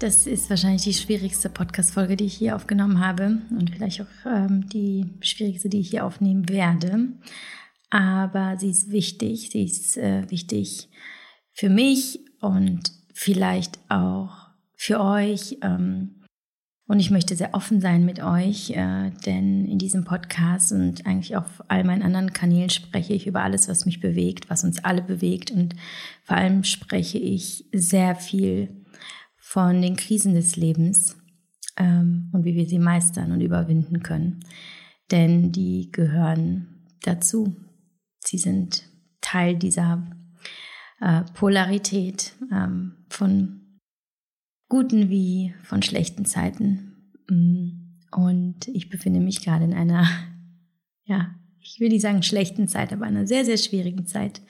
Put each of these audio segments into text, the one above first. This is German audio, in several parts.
Das ist wahrscheinlich die schwierigste Podcast-Folge, die ich hier aufgenommen habe und vielleicht auch ähm, die schwierigste, die ich hier aufnehmen werde. Aber sie ist wichtig. Sie ist äh, wichtig für mich und vielleicht auch für euch. Ähm, und ich möchte sehr offen sein mit euch, äh, denn in diesem Podcast und eigentlich auf all meinen anderen Kanälen spreche ich über alles, was mich bewegt, was uns alle bewegt. Und vor allem spreche ich sehr viel von den Krisen des Lebens ähm, und wie wir sie meistern und überwinden können. Denn die gehören dazu. Sie sind Teil dieser äh, Polarität ähm, von guten wie von schlechten Zeiten. Mm, und ich befinde mich gerade in einer, ja, ich will nicht sagen schlechten Zeit, aber einer sehr, sehr schwierigen Zeit.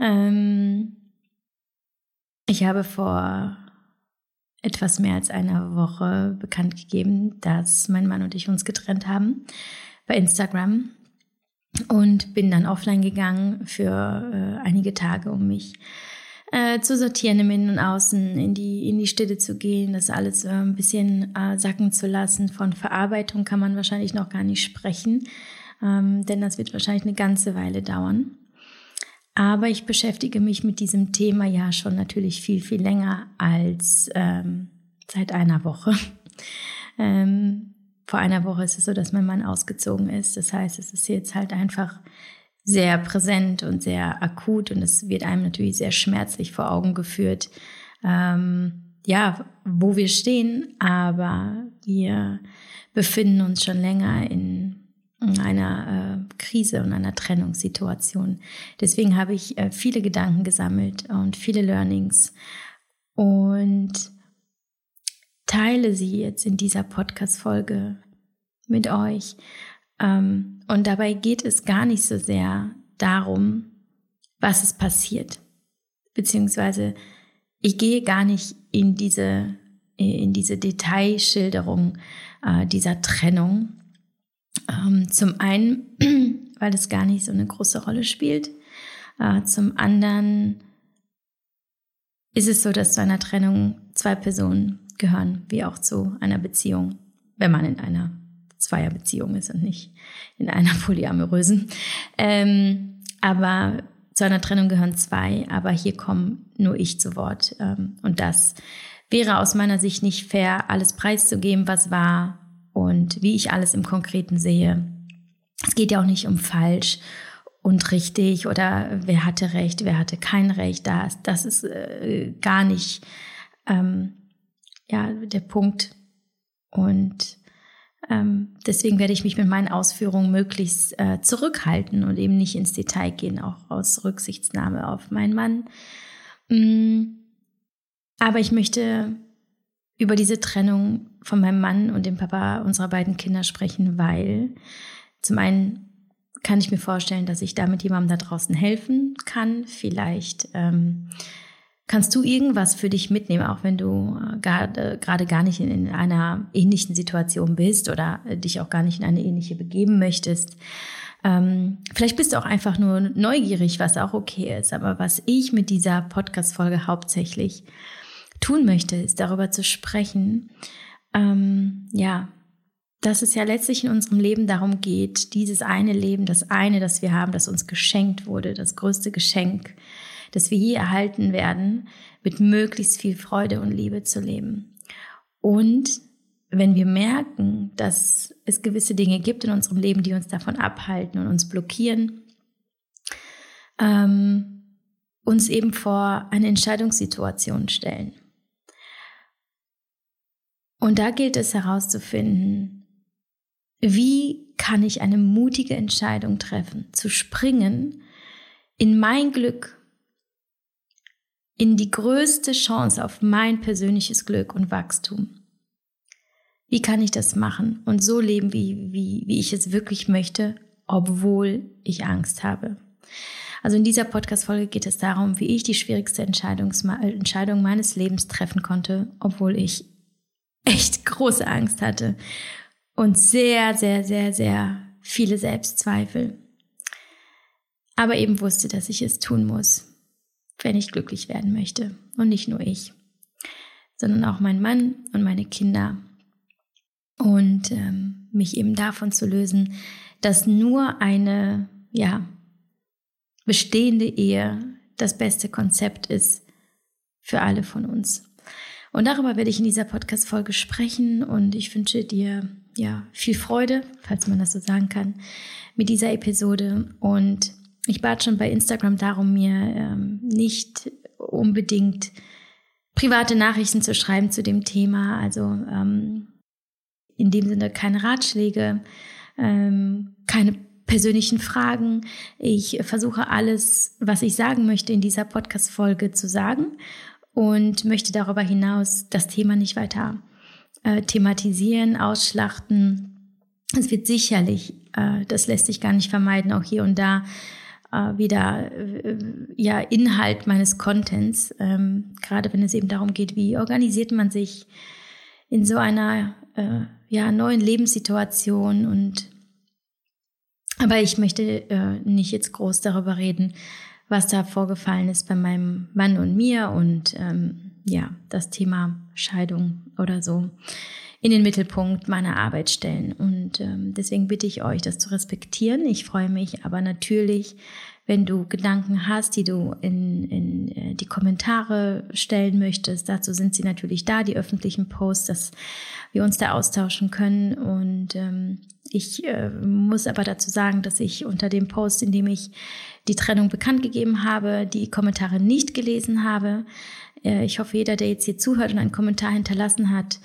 Ähm, ich habe vor etwas mehr als einer Woche bekannt gegeben, dass mein Mann und ich uns getrennt haben bei Instagram und bin dann offline gegangen für äh, einige Tage, um mich äh, zu sortieren im Innen und Außen, in die, in die Stille zu gehen, das alles äh, ein bisschen äh, sacken zu lassen. Von Verarbeitung kann man wahrscheinlich noch gar nicht sprechen, ähm, denn das wird wahrscheinlich eine ganze Weile dauern. Aber ich beschäftige mich mit diesem Thema ja schon natürlich viel, viel länger als ähm, seit einer Woche. ähm, vor einer Woche ist es so, dass mein Mann ausgezogen ist. Das heißt, es ist jetzt halt einfach sehr präsent und sehr akut und es wird einem natürlich sehr schmerzlich vor Augen geführt, ähm, ja, wo wir stehen, aber wir befinden uns schon länger in einer äh, Krise und einer Trennungssituation. Deswegen habe ich äh, viele Gedanken gesammelt und viele Learnings und teile sie jetzt in dieser Podcast-Folge mit euch. Ähm, und dabei geht es gar nicht so sehr darum, was ist passiert. Beziehungsweise ich gehe gar nicht in diese, in diese Detailschilderung äh, dieser Trennung, ähm, zum einen, weil es gar nicht so eine große Rolle spielt. Äh, zum anderen ist es so, dass zu einer Trennung zwei Personen gehören, wie auch zu einer Beziehung, wenn man in einer Zweierbeziehung ist und nicht in einer polyamorösen. Ähm, aber zu einer Trennung gehören zwei, aber hier komme nur ich zu Wort. Ähm, und das wäre aus meiner Sicht nicht fair, alles preiszugeben, was war, und wie ich alles im Konkreten sehe. Es geht ja auch nicht um falsch und richtig oder wer hatte Recht, wer hatte kein Recht. Das, das ist äh, gar nicht ähm, ja, der Punkt. Und ähm, deswegen werde ich mich mit meinen Ausführungen möglichst äh, zurückhalten und eben nicht ins Detail gehen, auch aus Rücksichtsnahme auf meinen Mann. Mm, aber ich möchte über diese Trennung von meinem Mann und dem Papa unserer beiden Kinder sprechen, weil zum einen kann ich mir vorstellen, dass ich damit jemandem da draußen helfen kann. Vielleicht ähm, kannst du irgendwas für dich mitnehmen, auch wenn du äh, gerade gar nicht in, in einer ähnlichen Situation bist oder äh, dich auch gar nicht in eine ähnliche begeben möchtest. Ähm, vielleicht bist du auch einfach nur neugierig, was auch okay ist. Aber was ich mit dieser Podcast-Folge hauptsächlich tun möchte, ist darüber zu sprechen, ähm, ja, dass es ja letztlich in unserem Leben darum geht, dieses eine Leben, das eine, das wir haben, das uns geschenkt wurde, das größte Geschenk, das wir je erhalten werden, mit möglichst viel Freude und Liebe zu leben. Und wenn wir merken, dass es gewisse Dinge gibt in unserem Leben, die uns davon abhalten und uns blockieren, ähm, uns eben vor eine Entscheidungssituation stellen. Und da gilt es herauszufinden, wie kann ich eine mutige Entscheidung treffen, zu springen in mein Glück, in die größte Chance auf mein persönliches Glück und Wachstum. Wie kann ich das machen und so leben, wie, wie, wie ich es wirklich möchte, obwohl ich Angst habe? Also in dieser Podcast-Folge geht es darum, wie ich die schwierigste Entscheidung meines Lebens treffen konnte, obwohl ich echt große Angst hatte und sehr, sehr, sehr, sehr viele Selbstzweifel. Aber eben wusste, dass ich es tun muss, wenn ich glücklich werden möchte und nicht nur ich, sondern auch mein Mann und meine Kinder. Und ähm, mich eben davon zu lösen, dass nur eine, ja, bestehende Ehe das beste Konzept ist für alle von uns. Und darüber werde ich in dieser Podcast-Folge sprechen und ich wünsche dir ja viel Freude, falls man das so sagen kann, mit dieser Episode. Und ich bat schon bei Instagram darum, mir ähm, nicht unbedingt private Nachrichten zu schreiben zu dem Thema. Also ähm, in dem Sinne keine Ratschläge, ähm, keine persönlichen Fragen. Ich versuche alles, was ich sagen möchte, in dieser Podcast-Folge zu sagen und möchte darüber hinaus das Thema nicht weiter äh, thematisieren, ausschlachten. Es wird sicherlich, äh, das lässt sich gar nicht vermeiden, auch hier und da äh, wieder äh, ja Inhalt meines Contents, ähm, gerade wenn es eben darum geht, wie organisiert man sich in so einer äh, ja neuen Lebenssituation und aber ich möchte äh, nicht jetzt groß darüber reden, was da vorgefallen ist bei meinem Mann und mir und ähm, ja, das Thema Scheidung oder so in den Mittelpunkt meiner Arbeit stellen. Und ähm, deswegen bitte ich euch, das zu respektieren. Ich freue mich aber natürlich, wenn du Gedanken hast, die du in, in äh, die Kommentare stellen möchtest. Dazu sind sie natürlich da, die öffentlichen Posts, dass wir uns da austauschen können. Und ähm, ich äh, muss aber dazu sagen, dass ich unter dem Post, in dem ich die Trennung bekannt gegeben habe, die Kommentare nicht gelesen habe. Äh, ich hoffe, jeder, der jetzt hier zuhört und einen Kommentar hinterlassen hat,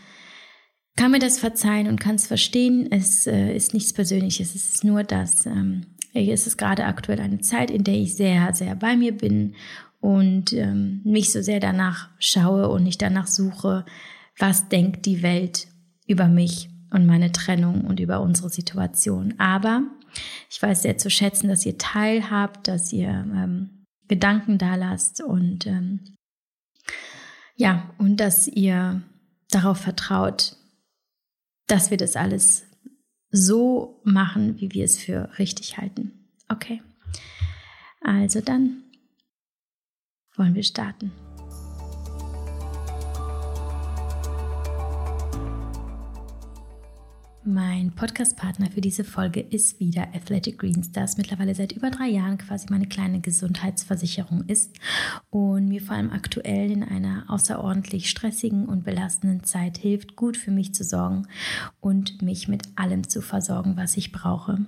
kann mir das verzeihen und kann es verstehen. Es äh, ist nichts Persönliches, es ist nur das. Ähm, es ist gerade aktuell eine Zeit, in der ich sehr, sehr bei mir bin und ähm, mich so sehr danach schaue und nicht danach suche, was denkt die Welt über mich und meine Trennung und über unsere Situation. Aber ich weiß sehr zu schätzen, dass ihr teilhabt, dass ihr ähm, Gedanken da lasst und ähm, ja, und dass ihr darauf vertraut, dass wir das alles so machen, wie wir es für richtig halten. Okay. Also dann wollen wir starten. Mein Podcast-Partner für diese Folge ist wieder Athletic Greens, das mittlerweile seit über drei Jahren quasi meine kleine Gesundheitsversicherung ist und mir vor allem aktuell in einer außerordentlich stressigen und belastenden Zeit hilft, gut für mich zu sorgen und mich mit allem zu versorgen, was ich brauche.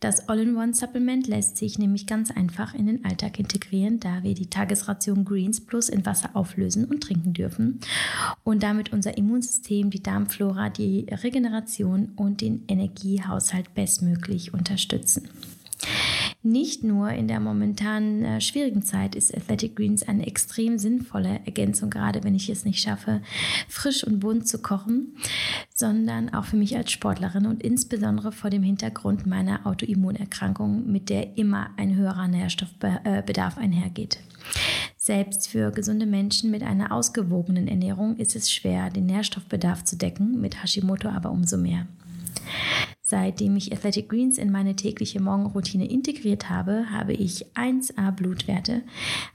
Das All-in-One-Supplement lässt sich nämlich ganz einfach in den Alltag integrieren, da wir die Tagesration Greens Plus in Wasser auflösen und trinken dürfen und damit unser Immunsystem, die Darmflora, die Regeneration und den Energiehaushalt bestmöglich unterstützen. Nicht nur in der momentan äh, schwierigen Zeit ist Athletic Greens eine extrem sinnvolle Ergänzung, gerade wenn ich es nicht schaffe, frisch und bunt zu kochen, sondern auch für mich als Sportlerin und insbesondere vor dem Hintergrund meiner Autoimmunerkrankung, mit der immer ein höherer Nährstoffbedarf einhergeht. Selbst für gesunde Menschen mit einer ausgewogenen Ernährung ist es schwer, den Nährstoffbedarf zu decken, mit Hashimoto aber umso mehr. Seitdem ich Athletic Greens in meine tägliche Morgenroutine integriert habe, habe ich 1A Blutwerte,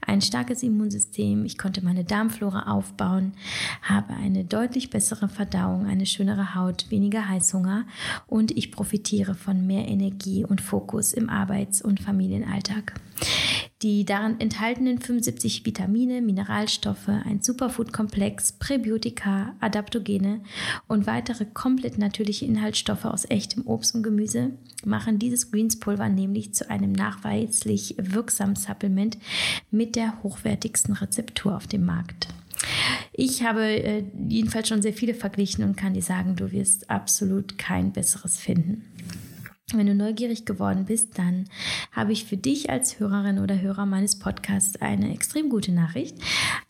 ein starkes Immunsystem, ich konnte meine Darmflora aufbauen, habe eine deutlich bessere Verdauung, eine schönere Haut, weniger Heißhunger und ich profitiere von mehr Energie und Fokus im Arbeits- und Familienalltag. Die darin enthaltenen 75 Vitamine, Mineralstoffe, ein Superfood-Komplex, Präbiotika, Adaptogene und weitere komplett natürliche Inhaltsstoffe aus echtem Obst und Gemüse machen dieses Greenspulver nämlich zu einem nachweislich wirksamen Supplement mit der hochwertigsten Rezeptur auf dem Markt. Ich habe äh, jedenfalls schon sehr viele verglichen und kann dir sagen, du wirst absolut kein besseres finden. Wenn du neugierig geworden bist, dann habe ich für dich als Hörerin oder Hörer meines Podcasts eine extrem gute Nachricht.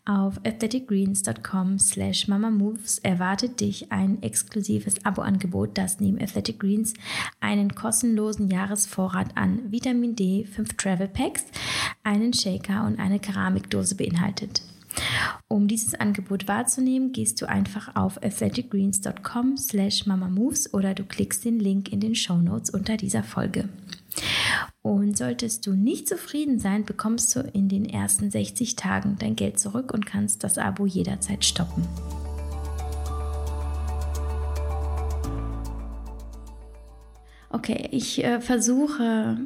Auf athleticgreens.com slash mamamoves erwartet dich ein exklusives Abo-Angebot, das neben Athletic Greens einen kostenlosen Jahresvorrat an Vitamin D, 5 Travel Packs, einen Shaker und eine Keramikdose beinhaltet. Um dieses Angebot wahrzunehmen, gehst du einfach auf athleticgreens.com slash mamamoves oder du klickst den Link in den Show Notes unter dieser Folge. Und solltest du nicht zufrieden sein, bekommst du in den ersten 60 Tagen dein Geld zurück und kannst das Abo jederzeit stoppen. Okay, ich äh, versuche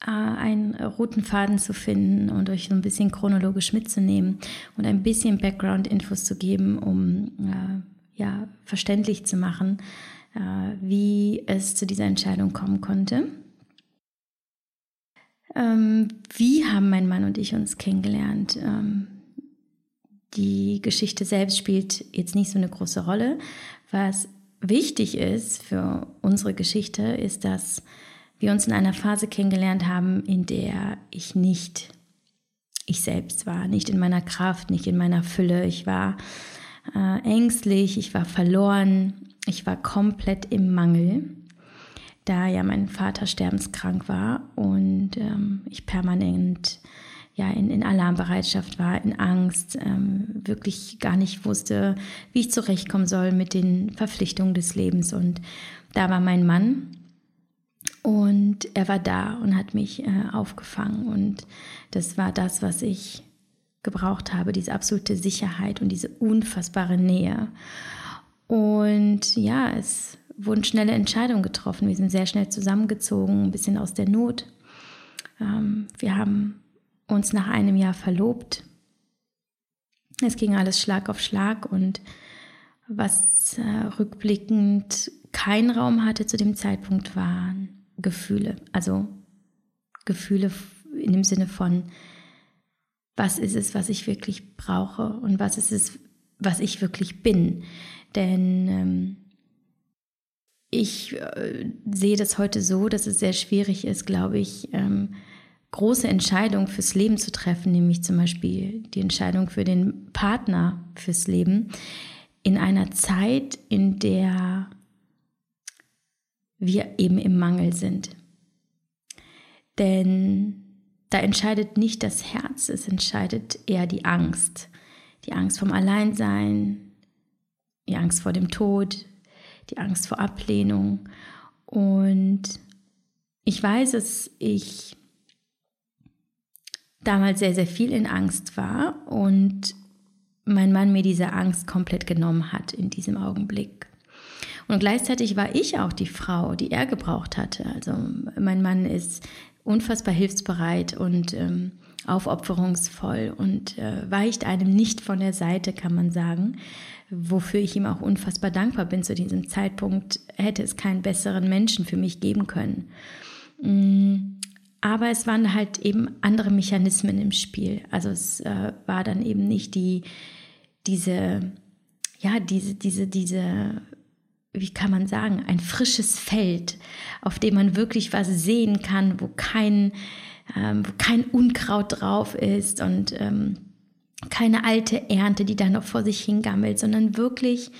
einen roten Faden zu finden und euch so ein bisschen chronologisch mitzunehmen und ein bisschen Background-Infos zu geben, um äh, ja, verständlich zu machen, äh, wie es zu dieser Entscheidung kommen konnte. Ähm, wie haben mein Mann und ich uns kennengelernt? Ähm, die Geschichte selbst spielt jetzt nicht so eine große Rolle. Was wichtig ist für unsere Geschichte, ist, dass wir uns in einer Phase kennengelernt haben, in der ich nicht ich selbst war, nicht in meiner Kraft, nicht in meiner Fülle. Ich war äh, ängstlich, ich war verloren, ich war komplett im Mangel, da ja mein Vater sterbenskrank war und ähm, ich permanent ja, in, in Alarmbereitschaft war, in Angst, ähm, wirklich gar nicht wusste, wie ich zurechtkommen soll mit den Verpflichtungen des Lebens. Und da war mein Mann und er war da und hat mich äh, aufgefangen. Und das war das, was ich gebraucht habe, diese absolute Sicherheit und diese unfassbare Nähe. Und ja, es wurden schnelle Entscheidungen getroffen. Wir sind sehr schnell zusammengezogen, ein bisschen aus der Not. Ähm, wir haben uns nach einem Jahr verlobt. Es ging alles Schlag auf Schlag und was äh, rückblickend keinen Raum hatte zu dem Zeitpunkt waren Gefühle. Also Gefühle in dem Sinne von, was ist es, was ich wirklich brauche und was ist es, was ich wirklich bin. Denn ähm, ich äh, sehe das heute so, dass es sehr schwierig ist, glaube ich, ähm, große Entscheidungen fürs Leben zu treffen, nämlich zum Beispiel die Entscheidung für den Partner fürs Leben, in einer Zeit, in der wir eben im Mangel sind. Denn da entscheidet nicht das Herz, es entscheidet eher die Angst. Die Angst vom Alleinsein, die Angst vor dem Tod, die Angst vor Ablehnung. Und ich weiß, dass ich damals sehr, sehr viel in Angst war und mein Mann mir diese Angst komplett genommen hat in diesem Augenblick. Und gleichzeitig war ich auch die Frau, die er gebraucht hatte. Also mein Mann ist unfassbar hilfsbereit und ähm, aufopferungsvoll und äh, weicht einem nicht von der Seite, kann man sagen, wofür ich ihm auch unfassbar dankbar bin. Zu diesem Zeitpunkt hätte es keinen besseren Menschen für mich geben können. Mm. Aber es waren halt eben andere Mechanismen im Spiel. Also es äh, war dann eben nicht die, diese, ja, diese, diese, diese, wie kann man sagen, ein frisches Feld, auf dem man wirklich was sehen kann, wo kein, ähm, wo kein Unkraut drauf ist und ähm, keine alte Ernte, die da noch vor sich hingammelt, sondern wirklich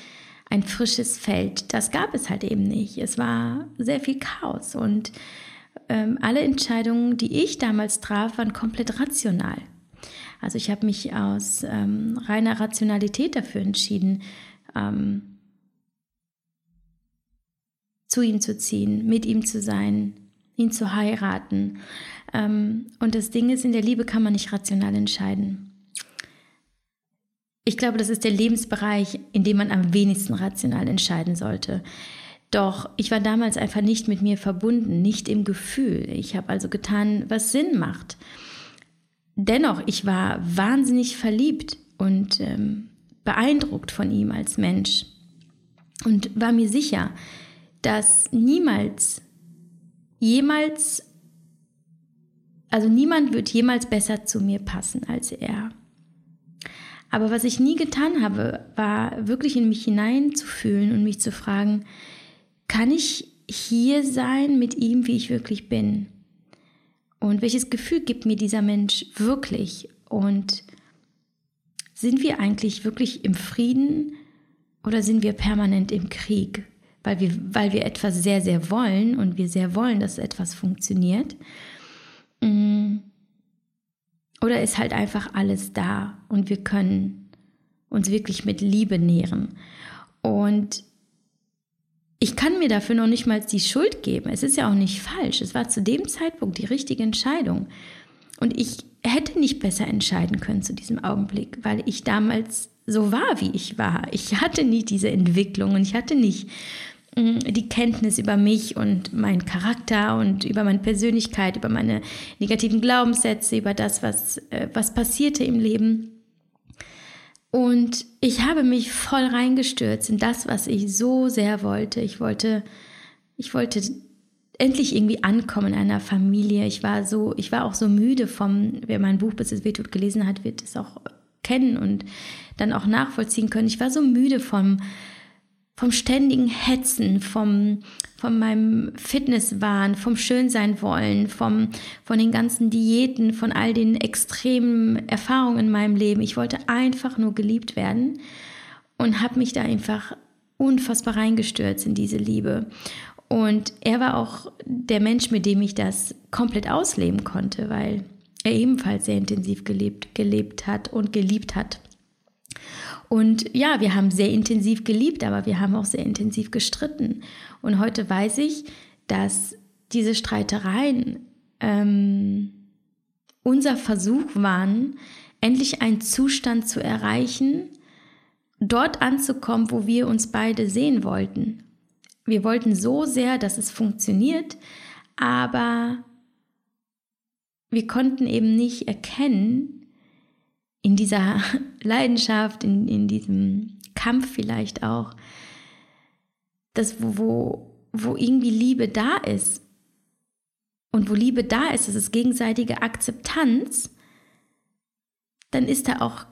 ein frisches Feld. Das gab es halt eben nicht. Es war sehr viel Chaos und ähm, alle Entscheidungen, die ich damals traf, waren komplett rational. Also ich habe mich aus ähm, reiner Rationalität dafür entschieden, ähm, zu ihm zu ziehen, mit ihm zu sein, ihn zu heiraten. Ähm, und das Ding ist, in der Liebe kann man nicht rational entscheiden. Ich glaube, das ist der Lebensbereich, in dem man am wenigsten rational entscheiden sollte. Doch ich war damals einfach nicht mit mir verbunden, nicht im Gefühl. Ich habe also getan, was Sinn macht. Dennoch, ich war wahnsinnig verliebt und ähm, beeindruckt von ihm als Mensch und war mir sicher, dass niemals, jemals, also niemand wird jemals besser zu mir passen als er. Aber was ich nie getan habe, war wirklich in mich hineinzufühlen und mich zu fragen, kann ich hier sein mit ihm, wie ich wirklich bin? Und welches Gefühl gibt mir dieser Mensch wirklich? Und sind wir eigentlich wirklich im Frieden oder sind wir permanent im Krieg? Weil wir, weil wir etwas sehr, sehr wollen und wir sehr wollen, dass etwas funktioniert. Mm. Oder ist halt einfach alles da und wir können uns wirklich mit Liebe nähren. Und ich kann mir dafür noch nicht mal die Schuld geben. Es ist ja auch nicht falsch. Es war zu dem Zeitpunkt die richtige Entscheidung. Und ich hätte nicht besser entscheiden können zu diesem Augenblick, weil ich damals so war, wie ich war. Ich hatte nie diese Entwicklung und ich hatte nicht die Kenntnis über mich und meinen Charakter und über meine Persönlichkeit, über meine negativen Glaubenssätze, über das, was, äh, was passierte im Leben. Und ich habe mich voll reingestürzt in das, was ich so sehr wollte. Ich wollte, ich wollte endlich irgendwie ankommen in einer Familie. Ich war so, ich war auch so müde vom, wer mein Buch bis es wehtut gelesen hat, wird es auch kennen und dann auch nachvollziehen können. Ich war so müde vom, vom ständigen Hetzen, vom, von meinem Fitnesswahn, vom Schönsein wollen, vom, von den ganzen Diäten, von all den extremen Erfahrungen in meinem Leben. Ich wollte einfach nur geliebt werden und habe mich da einfach unfassbar reingestürzt in diese Liebe. Und er war auch der Mensch, mit dem ich das komplett ausleben konnte, weil er ebenfalls sehr intensiv gelebt, gelebt hat und geliebt hat. Und ja, wir haben sehr intensiv geliebt, aber wir haben auch sehr intensiv gestritten. Und heute weiß ich, dass diese Streitereien ähm, unser Versuch waren, endlich einen Zustand zu erreichen, dort anzukommen, wo wir uns beide sehen wollten. Wir wollten so sehr, dass es funktioniert, aber wir konnten eben nicht erkennen, in dieser Leidenschaft, in, in diesem Kampf vielleicht auch, dass wo, wo, wo irgendwie Liebe da ist und wo Liebe da ist, das ist gegenseitige Akzeptanz, dann ist da auch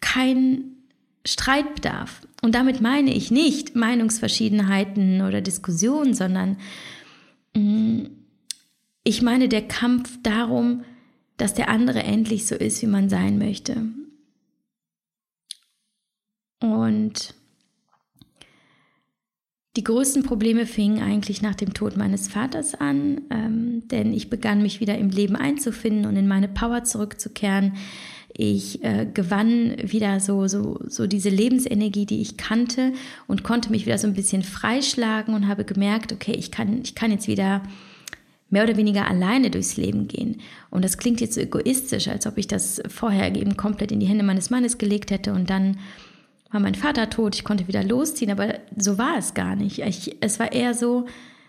kein Streitbedarf. Und damit meine ich nicht Meinungsverschiedenheiten oder Diskussionen, sondern mm, ich meine der Kampf darum, dass der andere endlich so ist, wie man sein möchte. Und die größten Probleme fingen eigentlich nach dem Tod meines Vaters an, ähm, denn ich begann mich wieder im Leben einzufinden und in meine Power zurückzukehren. Ich äh, gewann wieder so, so, so diese Lebensenergie, die ich kannte und konnte mich wieder so ein bisschen freischlagen und habe gemerkt, okay, ich kann, ich kann jetzt wieder mehr oder weniger alleine durchs Leben gehen. Und das klingt jetzt so egoistisch, als ob ich das vorher eben komplett in die Hände meines Mannes gelegt hätte und dann war mein Vater tot, ich konnte wieder losziehen, aber so war es gar nicht. Ich, es war eher so,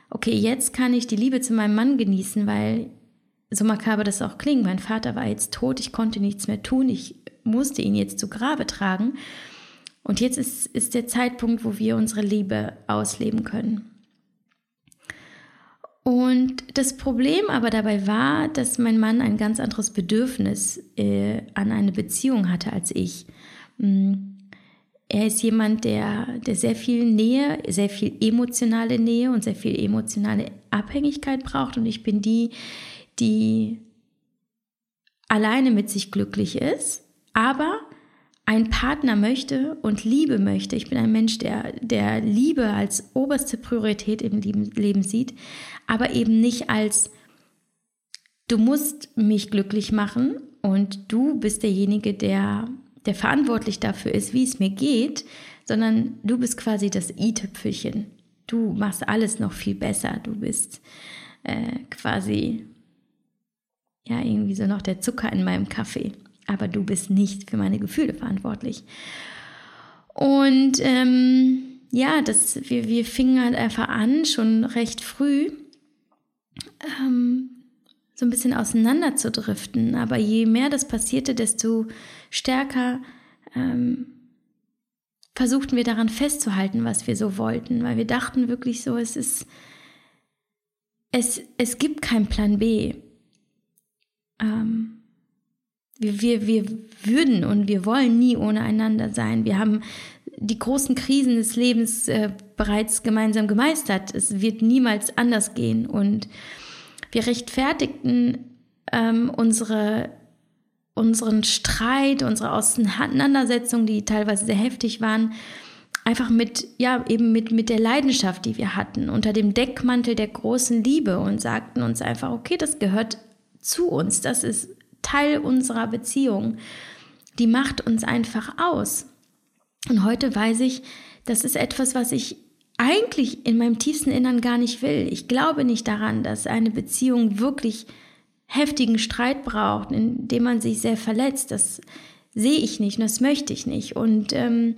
okay, jetzt kann ich die Liebe zu meinem Mann genießen, weil so makaber das auch klingt, mein Vater war jetzt tot, ich konnte nichts mehr tun, ich musste ihn jetzt zu Grabe tragen. Und jetzt ist, ist der Zeitpunkt, wo wir unsere Liebe ausleben können. Und das Problem aber dabei war, dass mein Mann ein ganz anderes Bedürfnis äh, an eine Beziehung hatte als ich. Mm, er ist jemand, der, der sehr viel Nähe, sehr viel emotionale Nähe und sehr viel emotionale Abhängigkeit braucht. Und ich bin die, die alleine mit sich glücklich ist, aber einen Partner möchte und Liebe möchte. Ich bin ein Mensch, der, der Liebe als oberste Priorität im Leben sieht, aber eben nicht als du musst mich glücklich machen und du bist derjenige, der, der verantwortlich dafür ist, wie es mir geht, sondern du bist quasi das i-Tüpfelchen. Du machst alles noch viel besser. Du bist äh, quasi ja, irgendwie so noch der Zucker in meinem Kaffee. Aber du bist nicht für meine Gefühle verantwortlich. Und ähm, ja, das, wir, wir fingen halt einfach an, schon recht früh, ähm, so ein bisschen auseinander zu driften. Aber je mehr das passierte, desto stärker ähm, versuchten wir daran festzuhalten, was wir so wollten, weil wir dachten wirklich so, es ist, es, es gibt keinen Plan B ähm, wir, wir, wir würden und wir wollen nie ohne einander sein. Wir haben die großen Krisen des Lebens äh, bereits gemeinsam gemeistert. Es wird niemals anders gehen. Und wir rechtfertigten ähm, unsere, unseren Streit, unsere Auseinandersetzungen, die teilweise sehr heftig waren, einfach mit, ja, eben mit, mit der Leidenschaft, die wir hatten, unter dem Deckmantel der großen Liebe und sagten uns einfach, okay, das gehört zu uns, das ist Teil unserer Beziehung. Die macht uns einfach aus. Und heute weiß ich, das ist etwas, was ich eigentlich in meinem tiefsten Innern gar nicht will. Ich glaube nicht daran, dass eine Beziehung wirklich heftigen Streit braucht, in dem man sich sehr verletzt. Das sehe ich nicht und das möchte ich nicht. Und ähm,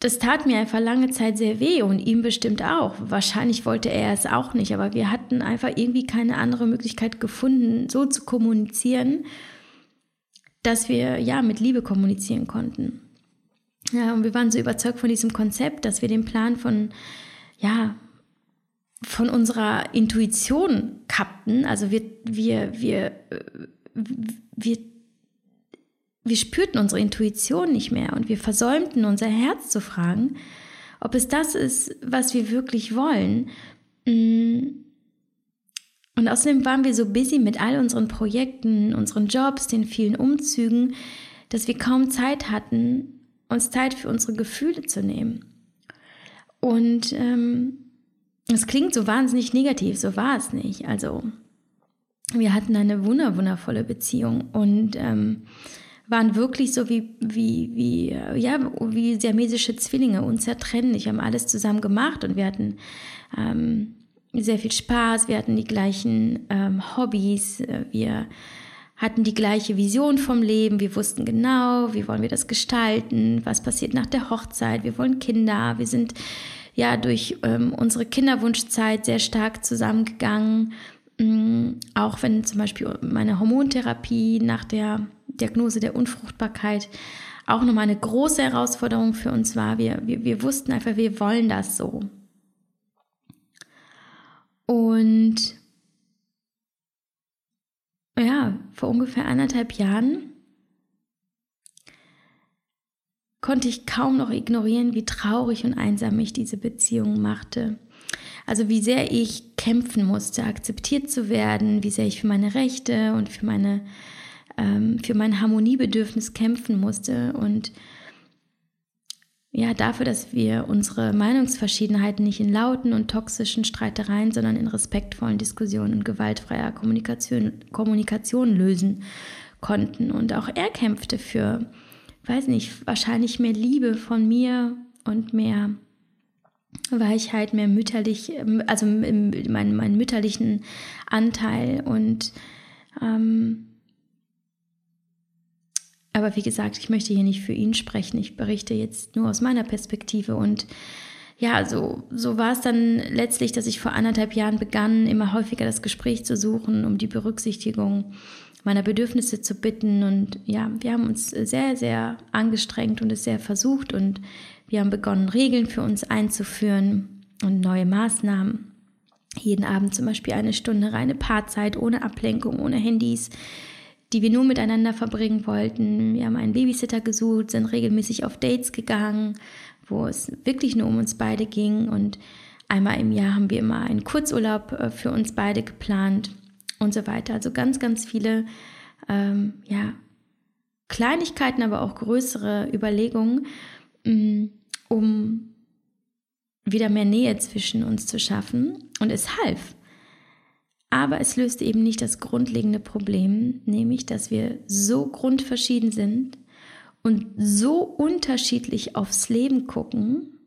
das tat mir einfach lange Zeit sehr weh und ihm bestimmt auch. Wahrscheinlich wollte er es auch nicht, aber wir hatten einfach irgendwie keine andere Möglichkeit gefunden, so zu kommunizieren, dass wir ja mit Liebe kommunizieren konnten. Ja, und wir waren so überzeugt von diesem Konzept, dass wir den Plan von, ja, von unserer Intuition kappten. Also wir, wir, wir, wir, wir spürten unsere Intuition nicht mehr und wir versäumten unser Herz zu fragen, ob es das ist, was wir wirklich wollen. Mm. Und außerdem waren wir so busy mit all unseren Projekten, unseren Jobs, den vielen Umzügen, dass wir kaum Zeit hatten, uns Zeit für unsere Gefühle zu nehmen. Und ähm, es klingt so wahnsinnig negativ, so war es nicht. Also wir hatten eine wunder wundervolle Beziehung und ähm, waren wirklich so wie, wie, wie, ja, wie siamesische Zwillinge, unzertrennlich. Haben alles zusammen gemacht und wir hatten ähm, sehr viel Spaß, wir hatten die gleichen ähm, Hobbys, wir hatten die gleiche Vision vom Leben. Wir wussten genau, wie wollen wir das gestalten, was passiert nach der Hochzeit. Wir wollen Kinder. Wir sind ja durch ähm, unsere Kinderwunschzeit sehr stark zusammengegangen. Ähm, auch wenn zum Beispiel meine Hormontherapie nach der Diagnose der Unfruchtbarkeit auch nochmal eine große Herausforderung für uns war. Wir, wir, wir wussten einfach, wir wollen das so. Und ja, vor ungefähr anderthalb Jahren konnte ich kaum noch ignorieren, wie traurig und einsam mich diese Beziehung machte. Also wie sehr ich kämpfen musste, akzeptiert zu werden, wie sehr ich für meine Rechte und für meine ähm, für mein Harmoniebedürfnis kämpfen musste und ja, dafür, dass wir unsere Meinungsverschiedenheiten nicht in lauten und toxischen Streitereien, sondern in respektvollen Diskussionen und gewaltfreier Kommunikation, Kommunikation lösen konnten. Und auch er kämpfte für, weiß nicht, wahrscheinlich mehr Liebe von mir und mehr Weichheit, mehr mütterlich, also meinen, meinen mütterlichen Anteil und ähm, aber wie gesagt, ich möchte hier nicht für ihn sprechen. Ich berichte jetzt nur aus meiner Perspektive. Und ja, so, so war es dann letztlich, dass ich vor anderthalb Jahren begann, immer häufiger das Gespräch zu suchen, um die Berücksichtigung meiner Bedürfnisse zu bitten. Und ja, wir haben uns sehr, sehr angestrengt und es sehr versucht. Und wir haben begonnen, Regeln für uns einzuführen und neue Maßnahmen. Jeden Abend zum Beispiel eine Stunde reine Paarzeit ohne Ablenkung, ohne Handys die wir nur miteinander verbringen wollten. Wir haben einen Babysitter gesucht, sind regelmäßig auf Dates gegangen, wo es wirklich nur um uns beide ging. Und einmal im Jahr haben wir immer einen Kurzurlaub äh, für uns beide geplant und so weiter. Also ganz, ganz viele, ähm, ja, Kleinigkeiten, aber auch größere Überlegungen, mm, um wieder mehr Nähe zwischen uns zu schaffen. Und es half. Aber es löst eben nicht das grundlegende Problem, nämlich dass wir so grundverschieden sind und so unterschiedlich aufs Leben gucken,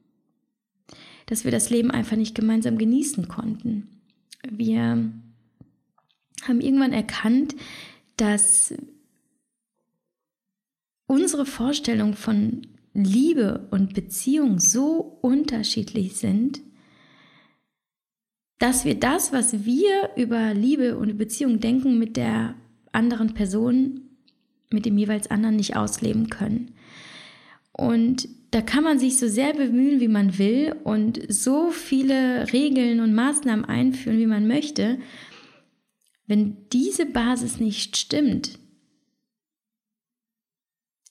dass wir das Leben einfach nicht gemeinsam genießen konnten. Wir haben irgendwann erkannt, dass unsere Vorstellung von Liebe und Beziehung so unterschiedlich sind, dass wir das, was wir über Liebe und Beziehung denken, mit der anderen Person, mit dem jeweils anderen nicht ausleben können. Und da kann man sich so sehr bemühen, wie man will und so viele Regeln und Maßnahmen einführen, wie man möchte. Wenn diese Basis nicht stimmt,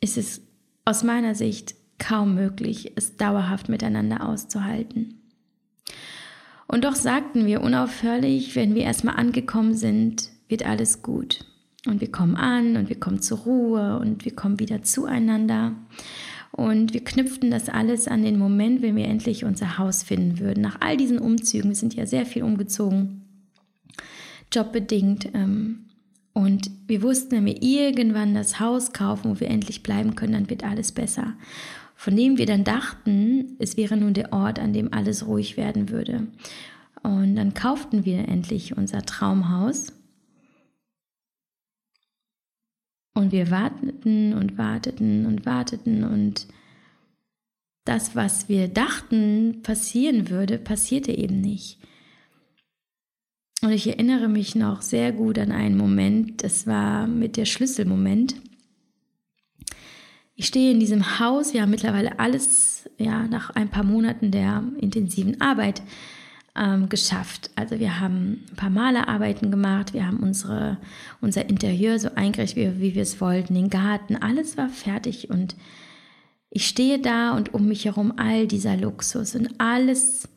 ist es aus meiner Sicht kaum möglich, es dauerhaft miteinander auszuhalten. Und doch sagten wir unaufhörlich, wenn wir erstmal angekommen sind, wird alles gut. Und wir kommen an und wir kommen zur Ruhe und wir kommen wieder zueinander. Und wir knüpften das alles an den Moment, wenn wir endlich unser Haus finden würden. Nach all diesen Umzügen, wir sind ja sehr viel umgezogen, jobbedingt. Ähm, und wir wussten, wenn wir irgendwann das Haus kaufen, wo wir endlich bleiben können, dann wird alles besser von dem wir dann dachten, es wäre nun der Ort, an dem alles ruhig werden würde. Und dann kauften wir endlich unser Traumhaus. Und wir warteten und warteten und warteten und das, was wir dachten passieren würde, passierte eben nicht. Und ich erinnere mich noch sehr gut an einen Moment, das war mit der Schlüsselmoment. Ich stehe in diesem Haus, wir haben mittlerweile alles, ja, nach ein paar Monaten der intensiven Arbeit ähm, geschafft. Also wir haben ein paar Malerarbeiten gemacht, wir haben unsere, unser Interieur so eingerichtet, wie, wie wir es wollten, den Garten, alles war fertig und ich stehe da und um mich herum all dieser Luxus und alles,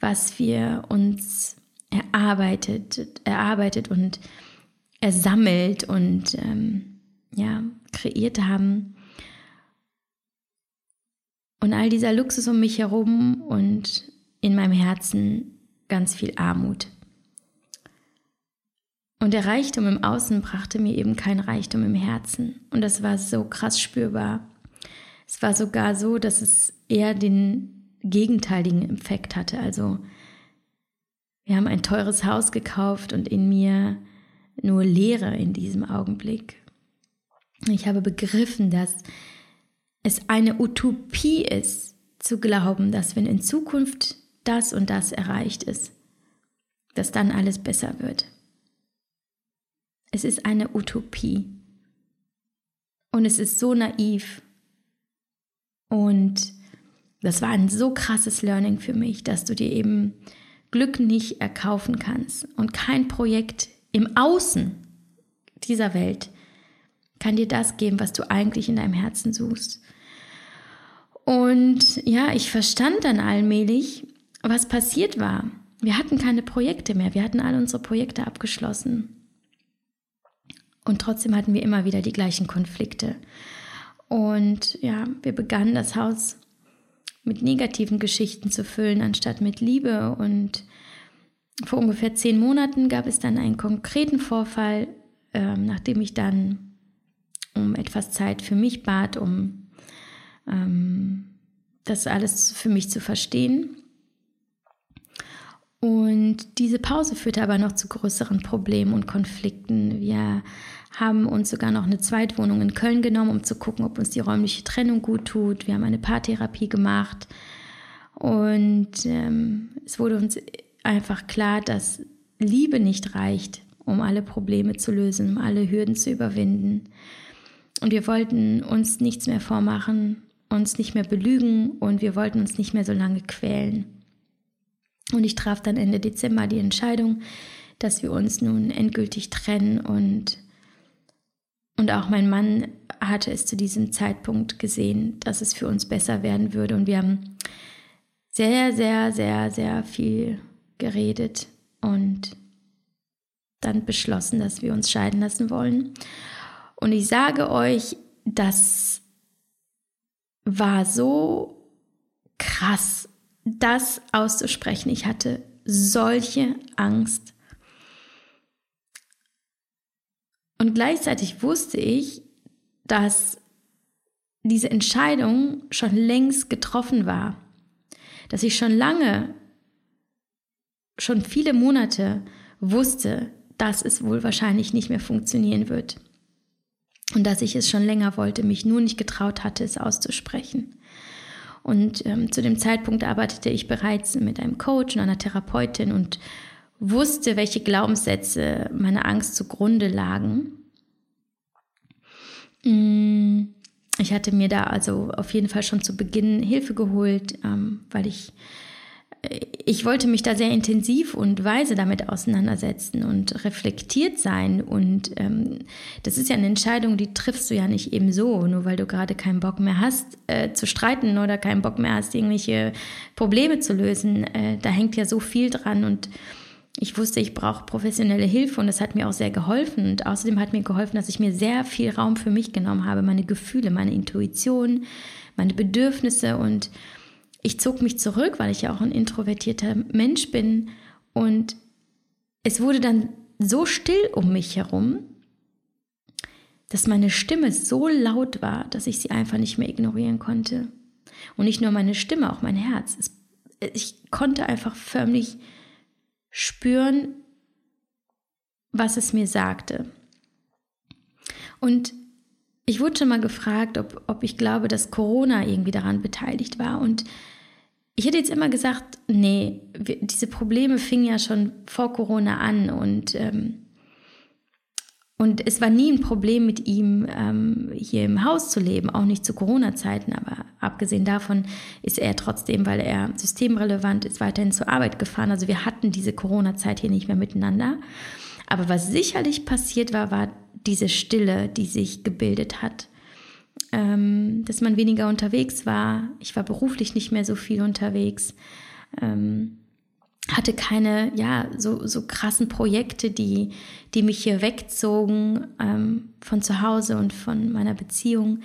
was wir uns erarbeitet, erarbeitet und ersammelt und ähm, ja, kreiert haben. Und all dieser Luxus um mich herum und in meinem Herzen ganz viel Armut. Und der Reichtum im Außen brachte mir eben kein Reichtum im Herzen. Und das war so krass spürbar. Es war sogar so, dass es eher den gegenteiligen Effekt hatte. Also wir haben ein teures Haus gekauft und in mir nur Leere in diesem Augenblick. Ich habe begriffen, dass es eine Utopie ist, zu glauben, dass wenn in Zukunft das und das erreicht ist, dass dann alles besser wird. Es ist eine Utopie. Und es ist so naiv und das war ein so krasses Learning für mich, dass du dir eben Glück nicht erkaufen kannst. Und kein Projekt im Außen dieser Welt kann dir das geben, was du eigentlich in deinem Herzen suchst. Und ja, ich verstand dann allmählich, was passiert war. Wir hatten keine Projekte mehr. Wir hatten alle unsere Projekte abgeschlossen. Und trotzdem hatten wir immer wieder die gleichen Konflikte. Und ja, wir begannen das Haus mit negativen Geschichten zu füllen, anstatt mit Liebe. Und vor ungefähr zehn Monaten gab es dann einen konkreten Vorfall, ähm, nachdem ich dann um etwas Zeit für mich bat, um ähm, das alles für mich zu verstehen. Und diese Pause führte aber noch zu größeren Problemen und Konflikten. Wir haben uns sogar noch eine Zweitwohnung in Köln genommen, um zu gucken, ob uns die räumliche Trennung gut tut. Wir haben eine Paartherapie gemacht und ähm, es wurde uns einfach klar, dass Liebe nicht reicht, um alle Probleme zu lösen, um alle Hürden zu überwinden. Und wir wollten uns nichts mehr vormachen, uns nicht mehr belügen und wir wollten uns nicht mehr so lange quälen. Und ich traf dann Ende Dezember die Entscheidung, dass wir uns nun endgültig trennen und und auch mein Mann hatte es zu diesem Zeitpunkt gesehen, dass es für uns besser werden würde. Und wir haben sehr, sehr, sehr, sehr viel geredet und dann beschlossen, dass wir uns scheiden lassen wollen. Und ich sage euch, das war so krass, das auszusprechen. Ich hatte solche Angst Und gleichzeitig wusste ich, dass diese Entscheidung schon längst getroffen war. Dass ich schon lange, schon viele Monate wusste, dass es wohl wahrscheinlich nicht mehr funktionieren wird. Und dass ich es schon länger wollte, mich nur nicht getraut hatte, es auszusprechen. Und ähm, zu dem Zeitpunkt arbeitete ich bereits mit einem Coach und einer Therapeutin und wusste, welche Glaubenssätze meiner Angst zugrunde lagen. Mm, ich hatte mir da also auf jeden Fall schon zu Beginn Hilfe geholt, ähm, weil ich ich wollte mich da sehr intensiv und weise damit auseinandersetzen und reflektiert sein. Und ähm, das ist ja eine Entscheidung, die triffst du ja nicht eben so, nur weil du gerade keinen Bock mehr hast äh, zu streiten oder keinen Bock mehr hast, irgendwelche Probleme zu lösen. Äh, da hängt ja so viel dran und ich wusste, ich brauche professionelle Hilfe und das hat mir auch sehr geholfen. Und außerdem hat mir geholfen, dass ich mir sehr viel Raum für mich genommen habe, meine Gefühle, meine Intuition, meine Bedürfnisse und ich zog mich zurück, weil ich ja auch ein introvertierter Mensch bin und es wurde dann so still um mich herum, dass meine Stimme so laut war, dass ich sie einfach nicht mehr ignorieren konnte. Und nicht nur meine Stimme, auch mein Herz. Ich konnte einfach förmlich spüren, was es mir sagte. Und ich wurde schon mal gefragt, ob, ob ich glaube, dass Corona irgendwie daran beteiligt war. Und ich hätte jetzt immer gesagt, nee, wir, diese Probleme fingen ja schon vor Corona an und, ähm, und es war nie ein Problem mit ihm, ähm, hier im Haus zu leben, auch nicht zu Corona-Zeiten. Aber abgesehen davon ist er trotzdem, weil er systemrelevant ist, weiterhin zur Arbeit gefahren. Also wir hatten diese Corona-Zeit hier nicht mehr miteinander. Aber was sicherlich passiert war, war diese Stille, die sich gebildet hat. Ähm, dass man weniger unterwegs war. Ich war beruflich nicht mehr so viel unterwegs. Ähm, hatte keine, ja, so, so krassen Projekte, die, die mich hier wegzogen ähm, von zu Hause und von meiner Beziehung.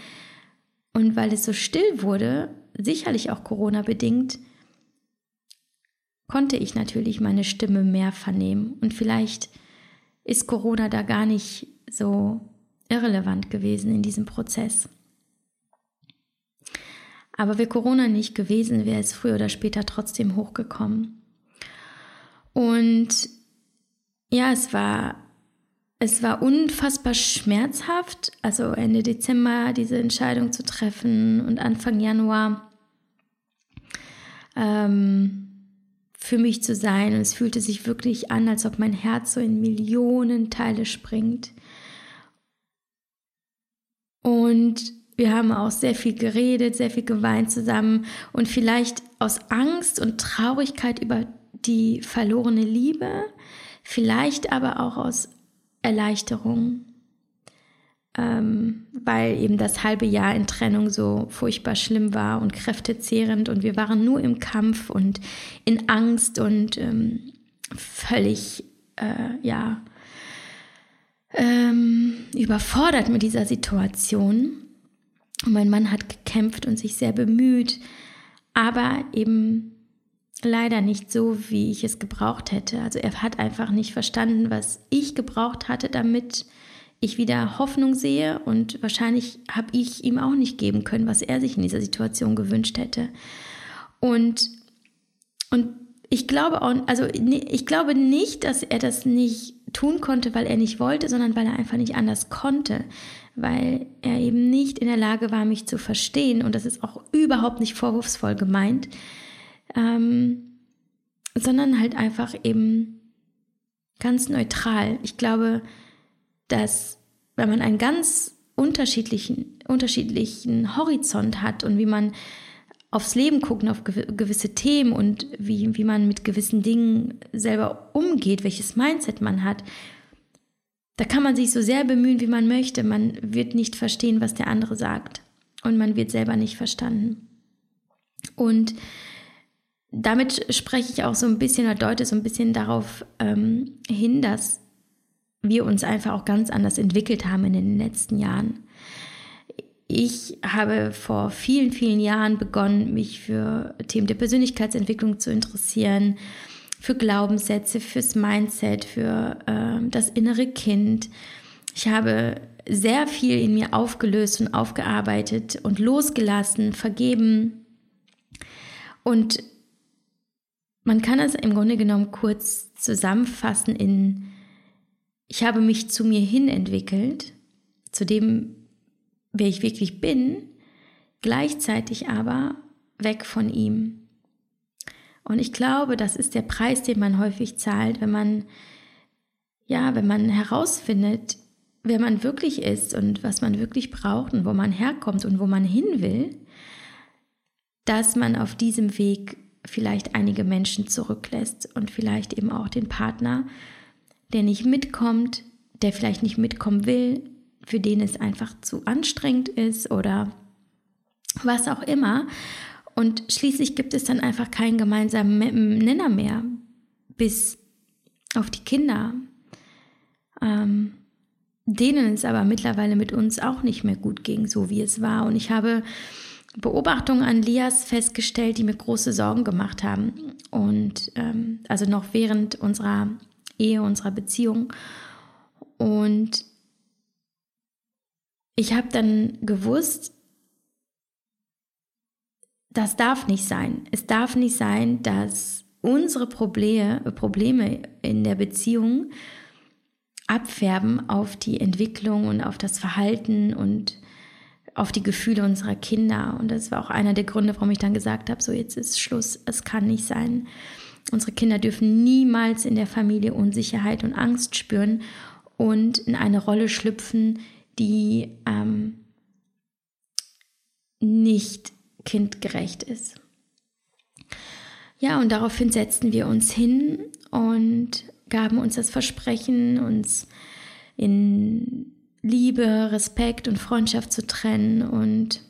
Und weil es so still wurde, sicherlich auch Corona bedingt, konnte ich natürlich meine Stimme mehr vernehmen. Und vielleicht ist Corona da gar nicht so irrelevant gewesen in diesem Prozess. Aber wäre Corona nicht gewesen, wäre es früher oder später trotzdem hochgekommen. Und ja, es war, es war unfassbar schmerzhaft, also Ende Dezember diese Entscheidung zu treffen und Anfang Januar ähm, für mich zu sein. Und es fühlte sich wirklich an, als ob mein Herz so in Millionen Teile springt. Und wir haben auch sehr viel geredet, sehr viel geweint zusammen und vielleicht aus Angst und Traurigkeit über die verlorene Liebe, vielleicht aber auch aus Erleichterung, ähm, weil eben das halbe Jahr in Trennung so furchtbar schlimm war und kräftezehrend und wir waren nur im Kampf und in Angst und ähm, völlig, äh, ja, ähm, überfordert mit dieser Situation. Mein Mann hat gekämpft und sich sehr bemüht, aber eben leider nicht so, wie ich es gebraucht hätte. Also er hat einfach nicht verstanden, was ich gebraucht hatte, damit ich wieder Hoffnung sehe und wahrscheinlich habe ich ihm auch nicht geben können, was er sich in dieser Situation gewünscht hätte. Und, und ich glaube auch, also ich glaube nicht, dass er das nicht tun konnte, weil er nicht wollte, sondern weil er einfach nicht anders konnte, weil er eben nicht in der Lage war, mich zu verstehen. Und das ist auch überhaupt nicht vorwurfsvoll gemeint, ähm, sondern halt einfach eben ganz neutral. Ich glaube, dass wenn man einen ganz unterschiedlichen, unterschiedlichen Horizont hat und wie man aufs Leben gucken, auf gewisse Themen und wie, wie man mit gewissen Dingen selber umgeht, welches Mindset man hat, da kann man sich so sehr bemühen, wie man möchte. Man wird nicht verstehen, was der andere sagt. Und man wird selber nicht verstanden. Und damit spreche ich auch so ein bisschen oder deute so ein bisschen darauf ähm, hin, dass wir uns einfach auch ganz anders entwickelt haben in den letzten Jahren. Ich habe vor vielen, vielen Jahren begonnen, mich für Themen der Persönlichkeitsentwicklung zu interessieren, für Glaubenssätze, fürs Mindset, für äh, das innere Kind. Ich habe sehr viel in mir aufgelöst und aufgearbeitet und losgelassen, vergeben. Und man kann es im Grunde genommen kurz zusammenfassen in, ich habe mich zu mir hin entwickelt, zu dem, wer ich wirklich bin, gleichzeitig aber weg von ihm. Und ich glaube, das ist der Preis, den man häufig zahlt, wenn man, ja, wenn man herausfindet, wer man wirklich ist und was man wirklich braucht und wo man herkommt und wo man hin will, dass man auf diesem Weg vielleicht einige Menschen zurücklässt und vielleicht eben auch den Partner, der nicht mitkommt, der vielleicht nicht mitkommen will, für den es einfach zu anstrengend ist oder was auch immer. Und schließlich gibt es dann einfach keinen gemeinsamen Nenner mehr, bis auf die Kinder, ähm, denen es aber mittlerweile mit uns auch nicht mehr gut ging, so wie es war. Und ich habe Beobachtungen an Lias festgestellt, die mir große Sorgen gemacht haben. Und ähm, also noch während unserer Ehe, unserer Beziehung. Und ich habe dann gewusst, das darf nicht sein. Es darf nicht sein, dass unsere Probleme, Probleme in der Beziehung abfärben auf die Entwicklung und auf das Verhalten und auf die Gefühle unserer Kinder. Und das war auch einer der Gründe, warum ich dann gesagt habe, so jetzt ist Schluss, es kann nicht sein. Unsere Kinder dürfen niemals in der Familie Unsicherheit und Angst spüren und in eine Rolle schlüpfen, die ähm, nicht kindgerecht ist. Ja, und daraufhin setzten wir uns hin und gaben uns das Versprechen, uns in Liebe, Respekt und Freundschaft zu trennen. Und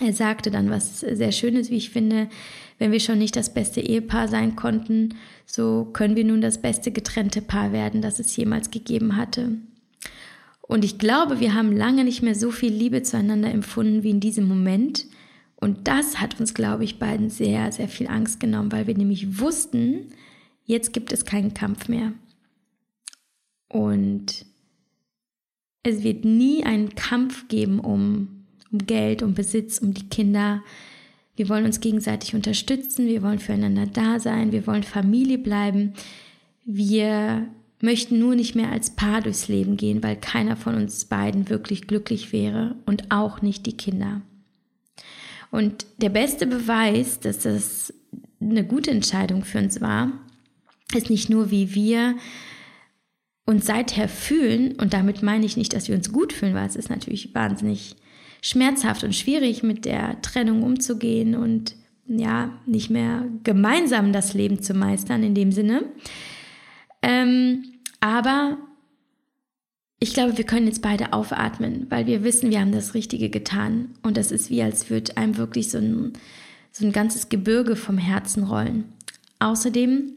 er sagte dann was sehr Schönes, wie ich finde, wenn wir schon nicht das beste Ehepaar sein konnten, so können wir nun das beste getrennte Paar werden, das es jemals gegeben hatte. Und ich glaube, wir haben lange nicht mehr so viel Liebe zueinander empfunden wie in diesem Moment. Und das hat uns, glaube ich, beiden sehr, sehr viel Angst genommen, weil wir nämlich wussten, jetzt gibt es keinen Kampf mehr. Und es wird nie einen Kampf geben um, um Geld, um Besitz, um die Kinder. Wir wollen uns gegenseitig unterstützen, wir wollen füreinander da sein, wir wollen Familie bleiben. Wir möchten nur nicht mehr als Paar durchs Leben gehen, weil keiner von uns beiden wirklich glücklich wäre und auch nicht die Kinder. Und der beste Beweis, dass das eine gute Entscheidung für uns war, ist nicht nur, wie wir uns seither fühlen, und damit meine ich nicht, dass wir uns gut fühlen, weil es ist natürlich wahnsinnig schmerzhaft und schwierig, mit der Trennung umzugehen und ja, nicht mehr gemeinsam das Leben zu meistern in dem Sinne. Ähm, aber ich glaube, wir können jetzt beide aufatmen, weil wir wissen, wir haben das Richtige getan. Und das ist wie, als würde einem wirklich so ein, so ein ganzes Gebirge vom Herzen rollen. Außerdem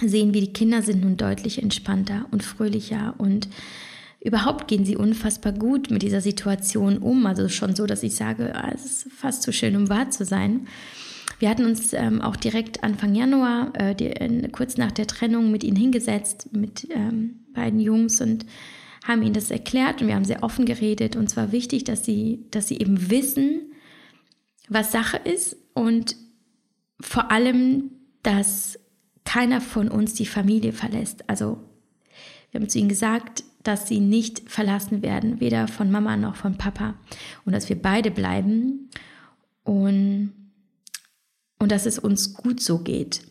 sehen wir, die Kinder sind nun deutlich entspannter und fröhlicher und überhaupt gehen sie unfassbar gut mit dieser Situation um. Also schon so, dass ich sage, ah, es ist fast zu schön, um wahr zu sein. Wir hatten uns ähm, auch direkt Anfang Januar, äh, die, äh, kurz nach der Trennung, mit ihnen hingesetzt, mit ähm, beiden Jungs und haben ihnen das erklärt und wir haben sehr offen geredet. Und zwar wichtig, dass sie, dass sie eben wissen, was Sache ist und vor allem, dass keiner von uns die Familie verlässt. Also wir haben zu ihnen gesagt, dass sie nicht verlassen werden, weder von Mama noch von Papa. Und dass wir beide bleiben und und dass es uns gut so geht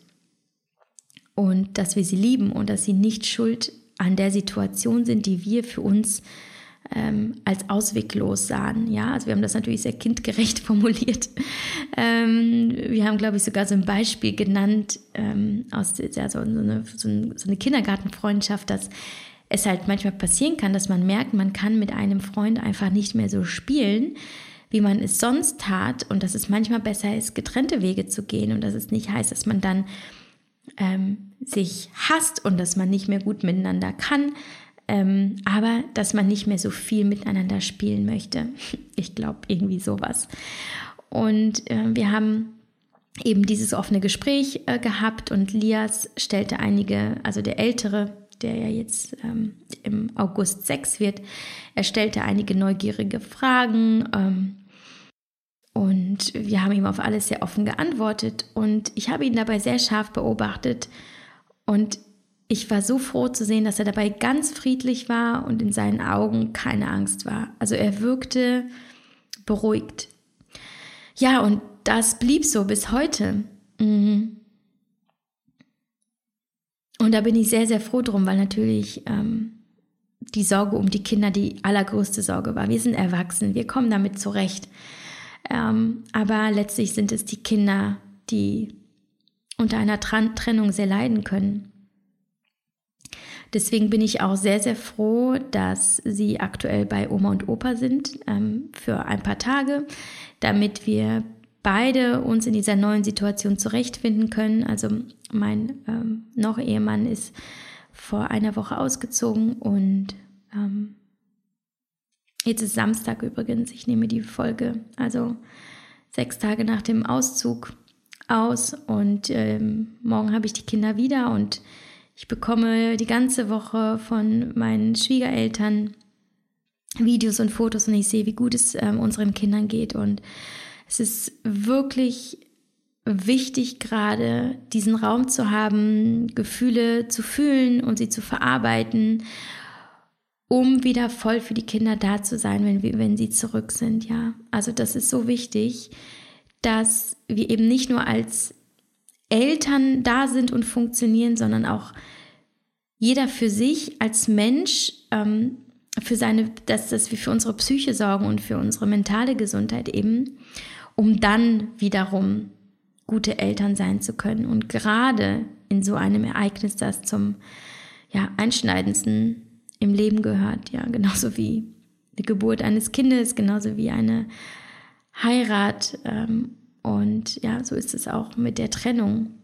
und dass wir sie lieben und dass sie nicht schuld an der Situation sind, die wir für uns ähm, als ausweglos sahen. Ja, also wir haben das natürlich sehr kindgerecht formuliert. Ähm, wir haben, glaube ich, sogar so ein Beispiel genannt ähm, aus ja, so, eine, so eine Kindergartenfreundschaft, dass es halt manchmal passieren kann, dass man merkt, man kann mit einem Freund einfach nicht mehr so spielen, wie man es sonst tat und dass es manchmal besser ist, getrennte Wege zu gehen und dass es nicht heißt, dass man dann ähm, sich hasst und dass man nicht mehr gut miteinander kann, ähm, aber dass man nicht mehr so viel miteinander spielen möchte. Ich glaube, irgendwie sowas. Und äh, wir haben eben dieses offene Gespräch äh, gehabt und Lias stellte einige, also der Ältere, der ja jetzt ähm, im August sechs wird, er stellte einige neugierige Fragen. Ähm, und wir haben ihm auf alles sehr offen geantwortet und ich habe ihn dabei sehr scharf beobachtet und ich war so froh zu sehen, dass er dabei ganz friedlich war und in seinen Augen keine Angst war. Also er wirkte beruhigt. Ja, und das blieb so bis heute. Mhm. Und da bin ich sehr, sehr froh drum, weil natürlich ähm, die Sorge um die Kinder die allergrößte Sorge war. Wir sind erwachsen, wir kommen damit zurecht. Ähm, aber letztlich sind es die Kinder, die unter einer Trennung sehr leiden können. Deswegen bin ich auch sehr, sehr froh, dass sie aktuell bei Oma und Opa sind ähm, für ein paar Tage, damit wir beide uns in dieser neuen Situation zurechtfinden können. Also mein ähm, noch Ehemann ist vor einer Woche ausgezogen und ähm, Jetzt ist Samstag übrigens, ich nehme die Folge, also sechs Tage nach dem Auszug aus. Und ähm, morgen habe ich die Kinder wieder und ich bekomme die ganze Woche von meinen Schwiegereltern Videos und Fotos und ich sehe, wie gut es ähm, unseren Kindern geht. Und es ist wirklich wichtig gerade diesen Raum zu haben, Gefühle zu fühlen und sie zu verarbeiten um wieder voll für die Kinder da zu sein, wenn, wenn sie zurück sind. Ja, also das ist so wichtig, dass wir eben nicht nur als Eltern da sind und funktionieren, sondern auch jeder für sich als Mensch ähm, für seine, dass, dass wir für unsere Psyche sorgen und für unsere mentale Gesundheit eben, um dann wiederum gute Eltern sein zu können. Und gerade in so einem Ereignis, das zum ja, einschneidendsten im Leben gehört, ja, genauso wie die Geburt eines Kindes, genauso wie eine Heirat. Ähm, und ja, so ist es auch mit der Trennung.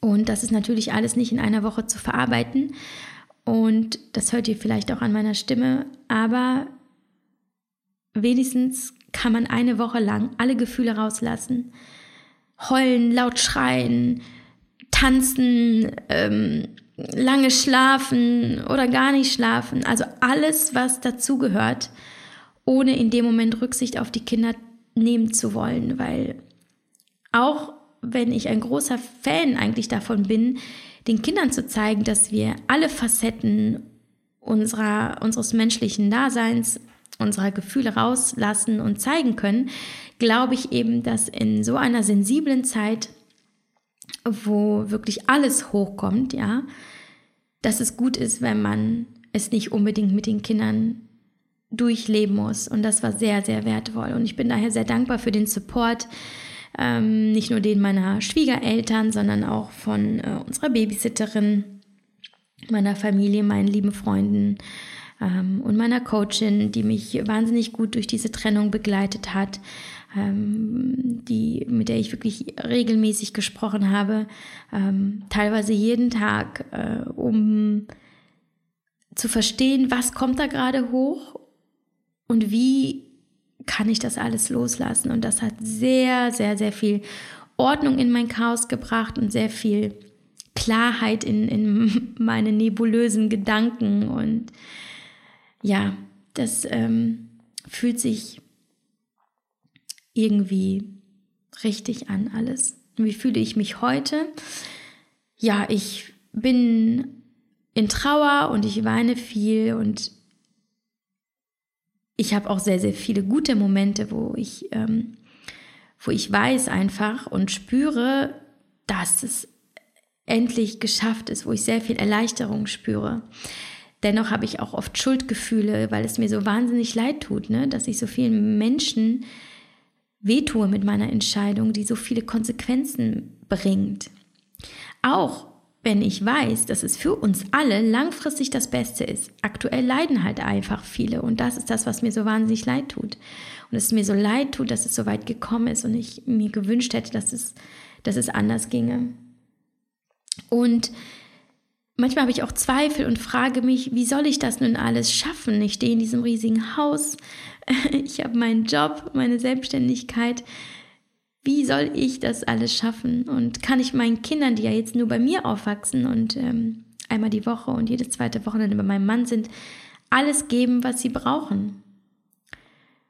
Und das ist natürlich alles nicht in einer Woche zu verarbeiten. Und das hört ihr vielleicht auch an meiner Stimme, aber wenigstens kann man eine Woche lang alle Gefühle rauslassen. Heulen, laut schreien, tanzen, ähm, lange schlafen oder gar nicht schlafen. Also alles, was dazugehört, ohne in dem Moment Rücksicht auf die Kinder nehmen zu wollen. Weil auch wenn ich ein großer Fan eigentlich davon bin, den Kindern zu zeigen, dass wir alle Facetten unserer, unseres menschlichen Daseins, unserer Gefühle rauslassen und zeigen können, glaube ich eben, dass in so einer sensiblen Zeit wo wirklich alles hochkommt, ja, dass es gut ist, wenn man es nicht unbedingt mit den Kindern durchleben muss. Und das war sehr, sehr wertvoll. Und ich bin daher sehr dankbar für den Support, ähm, nicht nur den meiner Schwiegereltern, sondern auch von äh, unserer Babysitterin, meiner Familie, meinen lieben Freunden ähm, und meiner Coachin, die mich wahnsinnig gut durch diese Trennung begleitet hat ähm, die, mit der ich wirklich regelmäßig gesprochen habe, ähm, teilweise jeden Tag, äh, um zu verstehen, was kommt da gerade hoch und wie kann ich das alles loslassen. Und das hat sehr, sehr, sehr viel Ordnung in mein Chaos gebracht und sehr viel Klarheit in, in meine nebulösen Gedanken. Und ja, das ähm, fühlt sich irgendwie richtig an alles. Wie fühle ich mich heute? Ja, ich bin in Trauer und ich weine viel und ich habe auch sehr, sehr viele gute Momente, wo ich, ähm, wo ich weiß einfach und spüre, dass es endlich geschafft ist, wo ich sehr viel Erleichterung spüre. Dennoch habe ich auch oft Schuldgefühle, weil es mir so wahnsinnig leid tut, ne? dass ich so vielen Menschen wehtue mit meiner Entscheidung, die so viele Konsequenzen bringt. Auch wenn ich weiß, dass es für uns alle langfristig das Beste ist. Aktuell leiden halt einfach viele und das ist das, was mir so wahnsinnig leid tut. Und es mir so leid tut, dass es so weit gekommen ist und ich mir gewünscht hätte, dass es, dass es anders ginge. Und manchmal habe ich auch Zweifel und frage mich, wie soll ich das nun alles schaffen? Ich stehe in diesem riesigen Haus, ich habe meinen Job, meine Selbstständigkeit. Wie soll ich das alles schaffen? Und kann ich meinen Kindern, die ja jetzt nur bei mir aufwachsen und ähm, einmal die Woche und jedes zweite Wochenende bei meinem Mann sind, alles geben, was sie brauchen?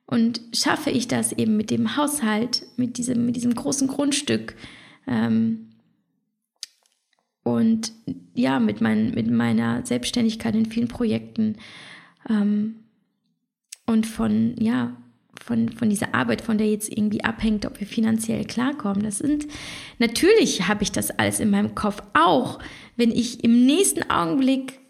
Und schaffe ich das eben mit dem Haushalt, mit diesem, mit diesem großen Grundstück ähm, und ja, mit, mein, mit meiner Selbstständigkeit in vielen Projekten ähm, und von, ja, von, von dieser Arbeit, von der jetzt irgendwie abhängt, ob wir finanziell klarkommen. Das sind, natürlich habe ich das alles in meinem Kopf, auch wenn ich im nächsten Augenblick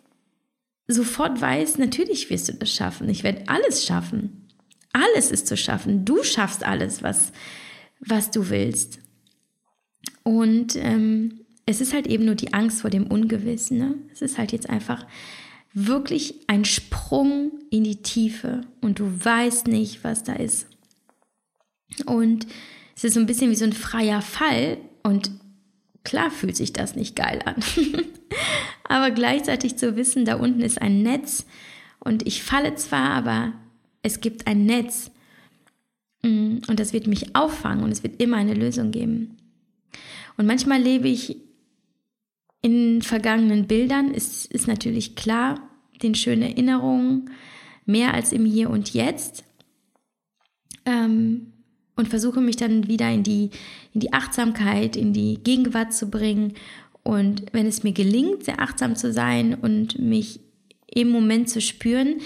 sofort weiß, natürlich wirst du das schaffen. Ich werde alles schaffen. Alles ist zu schaffen. Du schaffst alles, was, was du willst. Und ähm, es ist halt eben nur die Angst vor dem Ungewissen. Ne? Es ist halt jetzt einfach wirklich ein Sprung in die Tiefe und du weißt nicht, was da ist. Und es ist so ein bisschen wie so ein freier Fall und klar fühlt sich das nicht geil an. aber gleichzeitig zu wissen, da unten ist ein Netz und ich falle zwar, aber es gibt ein Netz mm, und das wird mich auffangen und es wird immer eine Lösung geben. Und manchmal lebe ich in vergangenen Bildern ist, ist natürlich klar, den schönen Erinnerungen, mehr als im Hier und Jetzt. Ähm, und versuche mich dann wieder in die, in die Achtsamkeit, in die Gegenwart zu bringen. Und wenn es mir gelingt, sehr achtsam zu sein und mich im Moment zu spüren,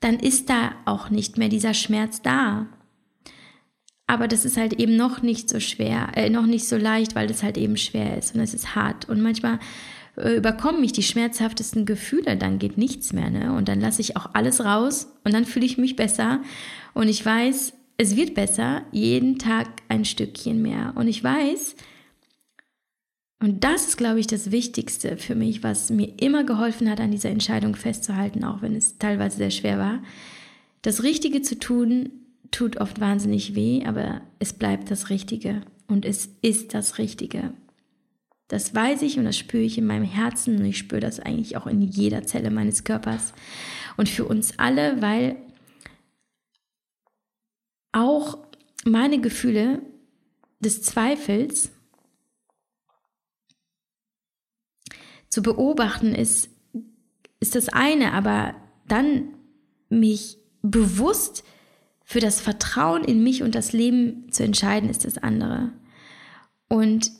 dann ist da auch nicht mehr dieser Schmerz da. Aber das ist halt eben noch nicht so schwer, äh, noch nicht so leicht, weil es halt eben schwer ist und es ist hart. Und manchmal äh, überkommen mich die schmerzhaftesten Gefühle, dann geht nichts mehr, ne? Und dann lasse ich auch alles raus und dann fühle ich mich besser und ich weiß, es wird besser, jeden Tag ein Stückchen mehr. Und ich weiß, und das ist, glaube ich, das Wichtigste für mich, was mir immer geholfen hat, an dieser Entscheidung festzuhalten, auch wenn es teilweise sehr schwer war. Das Richtige zu tun, tut oft wahnsinnig weh, aber es bleibt das Richtige und es ist das Richtige. Das weiß ich und das spüre ich in meinem Herzen und ich spüre das eigentlich auch in jeder Zelle meines Körpers. Und für uns alle, weil auch meine Gefühle des Zweifels zu beobachten ist, ist das eine, aber dann mich bewusst für das Vertrauen in mich und das Leben zu entscheiden, ist das andere. Und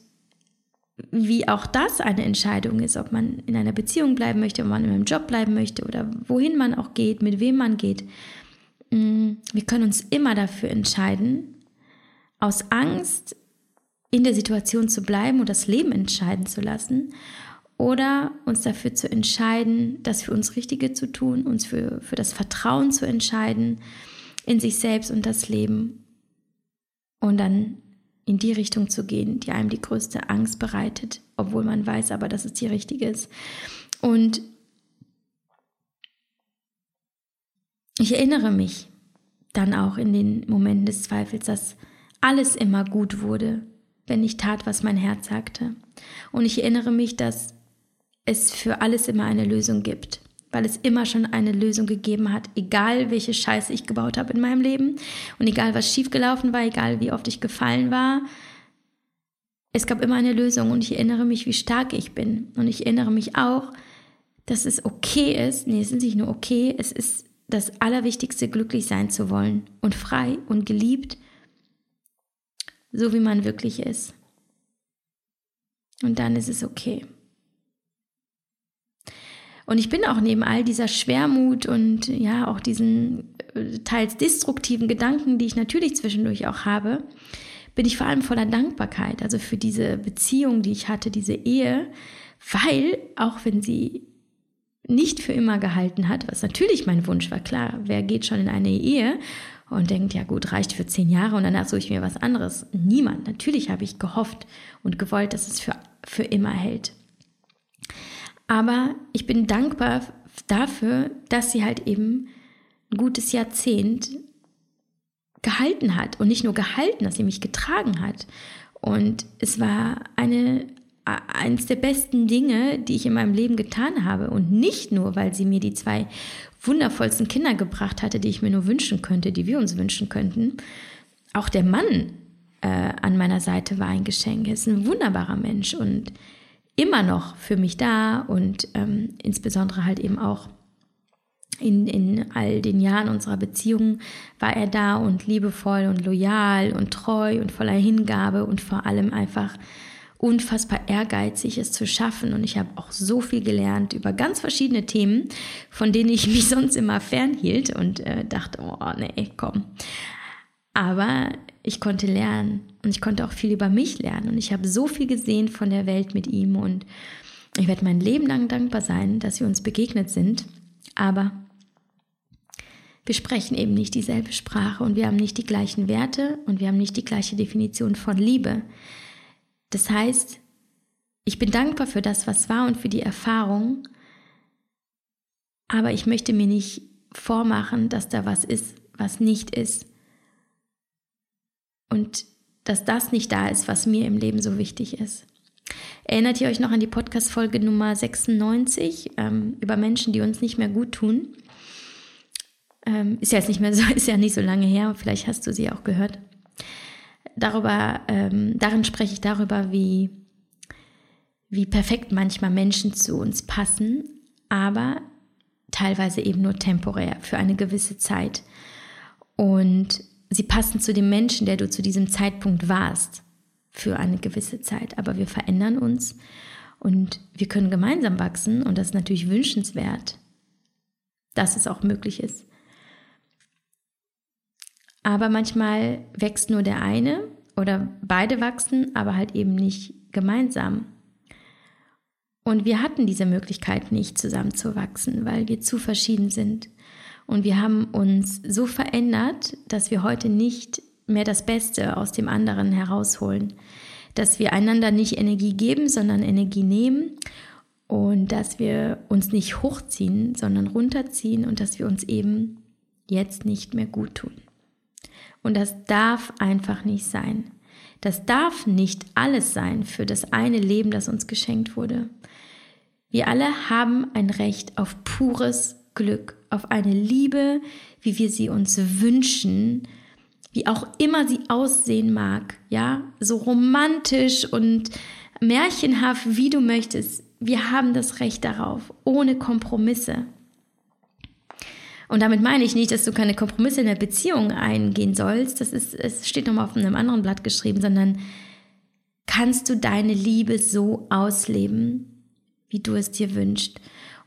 wie auch das eine Entscheidung ist, ob man in einer Beziehung bleiben möchte, ob man in einem Job bleiben möchte oder wohin man auch geht, mit wem man geht. Mm, wir können uns immer dafür entscheiden, aus Angst in der Situation zu bleiben und das Leben entscheiden zu lassen oder uns dafür zu entscheiden, das für uns Richtige zu tun, uns für, für das Vertrauen zu entscheiden in sich selbst und das Leben und dann in die Richtung zu gehen, die einem die größte Angst bereitet, obwohl man weiß aber, dass es die richtige ist. Und ich erinnere mich dann auch in den Momenten des Zweifels, dass alles immer gut wurde, wenn ich tat, was mein Herz sagte. Und ich erinnere mich, dass es für alles immer eine Lösung gibt weil es immer schon eine Lösung gegeben hat, egal welche Scheiße ich gebaut habe in meinem Leben und egal was schiefgelaufen war, egal wie oft ich gefallen war. Es gab immer eine Lösung und ich erinnere mich, wie stark ich bin. Und ich erinnere mich auch, dass es okay ist, nee, es ist nicht nur okay, es ist das Allerwichtigste, glücklich sein zu wollen und frei und geliebt, so wie man wirklich ist. Und dann ist es okay. Und ich bin auch neben all dieser Schwermut und ja auch diesen äh, teils destruktiven Gedanken, die ich natürlich zwischendurch auch habe, bin ich vor allem voller Dankbarkeit, also für diese Beziehung, die ich hatte, diese Ehe, weil auch wenn sie nicht für immer gehalten hat, was natürlich mein Wunsch war, klar, wer geht schon in eine Ehe und denkt, ja gut, reicht für zehn Jahre und danach suche ich mir was anderes. Niemand. Natürlich habe ich gehofft und gewollt, dass es für, für immer hält. Aber ich bin dankbar dafür, dass sie halt eben ein gutes Jahrzehnt gehalten hat. Und nicht nur gehalten, dass sie mich getragen hat. Und es war eine, eines der besten Dinge, die ich in meinem Leben getan habe. Und nicht nur, weil sie mir die zwei wundervollsten Kinder gebracht hatte, die ich mir nur wünschen könnte, die wir uns wünschen könnten. Auch der Mann äh, an meiner Seite war ein Geschenk. Er ist ein wunderbarer Mensch und immer noch für mich da und ähm, insbesondere halt eben auch in, in all den Jahren unserer Beziehung war er da und liebevoll und loyal und treu und voller Hingabe und vor allem einfach unfassbar ehrgeizig, es zu schaffen. Und ich habe auch so viel gelernt über ganz verschiedene Themen, von denen ich mich sonst immer fernhielt und äh, dachte, oh nee, komm. Aber ich konnte lernen und ich konnte auch viel über mich lernen und ich habe so viel gesehen von der Welt mit ihm und ich werde mein Leben lang dankbar sein, dass wir uns begegnet sind, aber wir sprechen eben nicht dieselbe Sprache und wir haben nicht die gleichen Werte und wir haben nicht die gleiche Definition von Liebe. Das heißt, ich bin dankbar für das, was war und für die Erfahrung, aber ich möchte mir nicht vormachen, dass da was ist, was nicht ist. Und dass das nicht da ist, was mir im Leben so wichtig ist. Erinnert ihr euch noch an die Podcast-Folge Nummer 96 ähm, über Menschen, die uns nicht mehr gut tun? Ähm, ist ja jetzt nicht mehr so, ist ja nicht so lange her, vielleicht hast du sie auch gehört. Darüber, ähm, darin spreche ich darüber, wie, wie perfekt manchmal Menschen zu uns passen, aber teilweise eben nur temporär für eine gewisse Zeit. Und sie passen zu dem Menschen, der du zu diesem Zeitpunkt warst, für eine gewisse Zeit. Aber wir verändern uns und wir können gemeinsam wachsen und das ist natürlich wünschenswert. dass es auch möglich ist. Aber manchmal wächst nur der eine oder beide wachsen, aber halt eben nicht gemeinsam. Und wir hatten diese Möglichkeit nicht zusammenzuwachsen, weil wir zu verschieden sind. Und wir haben uns so verändert, dass wir heute nicht mehr das Beste aus dem anderen herausholen. Dass wir einander nicht Energie geben, sondern Energie nehmen. Und dass wir uns nicht hochziehen, sondern runterziehen und dass wir uns eben jetzt nicht mehr gut tun. Und das darf einfach nicht sein. Das darf nicht alles sein für das eine Leben, das uns geschenkt wurde. Wir alle haben ein Recht auf pures Glück, auf eine Liebe, wie wir sie uns wünschen, wie auch immer sie aussehen mag, ja, so romantisch und märchenhaft, wie du möchtest. Wir haben das Recht darauf, ohne Kompromisse. Und damit meine ich nicht, dass du keine Kompromisse in der Beziehung eingehen sollst. Das ist, es steht nochmal auf einem anderen Blatt geschrieben, sondern kannst du deine Liebe so ausleben, wie du es dir wünschst.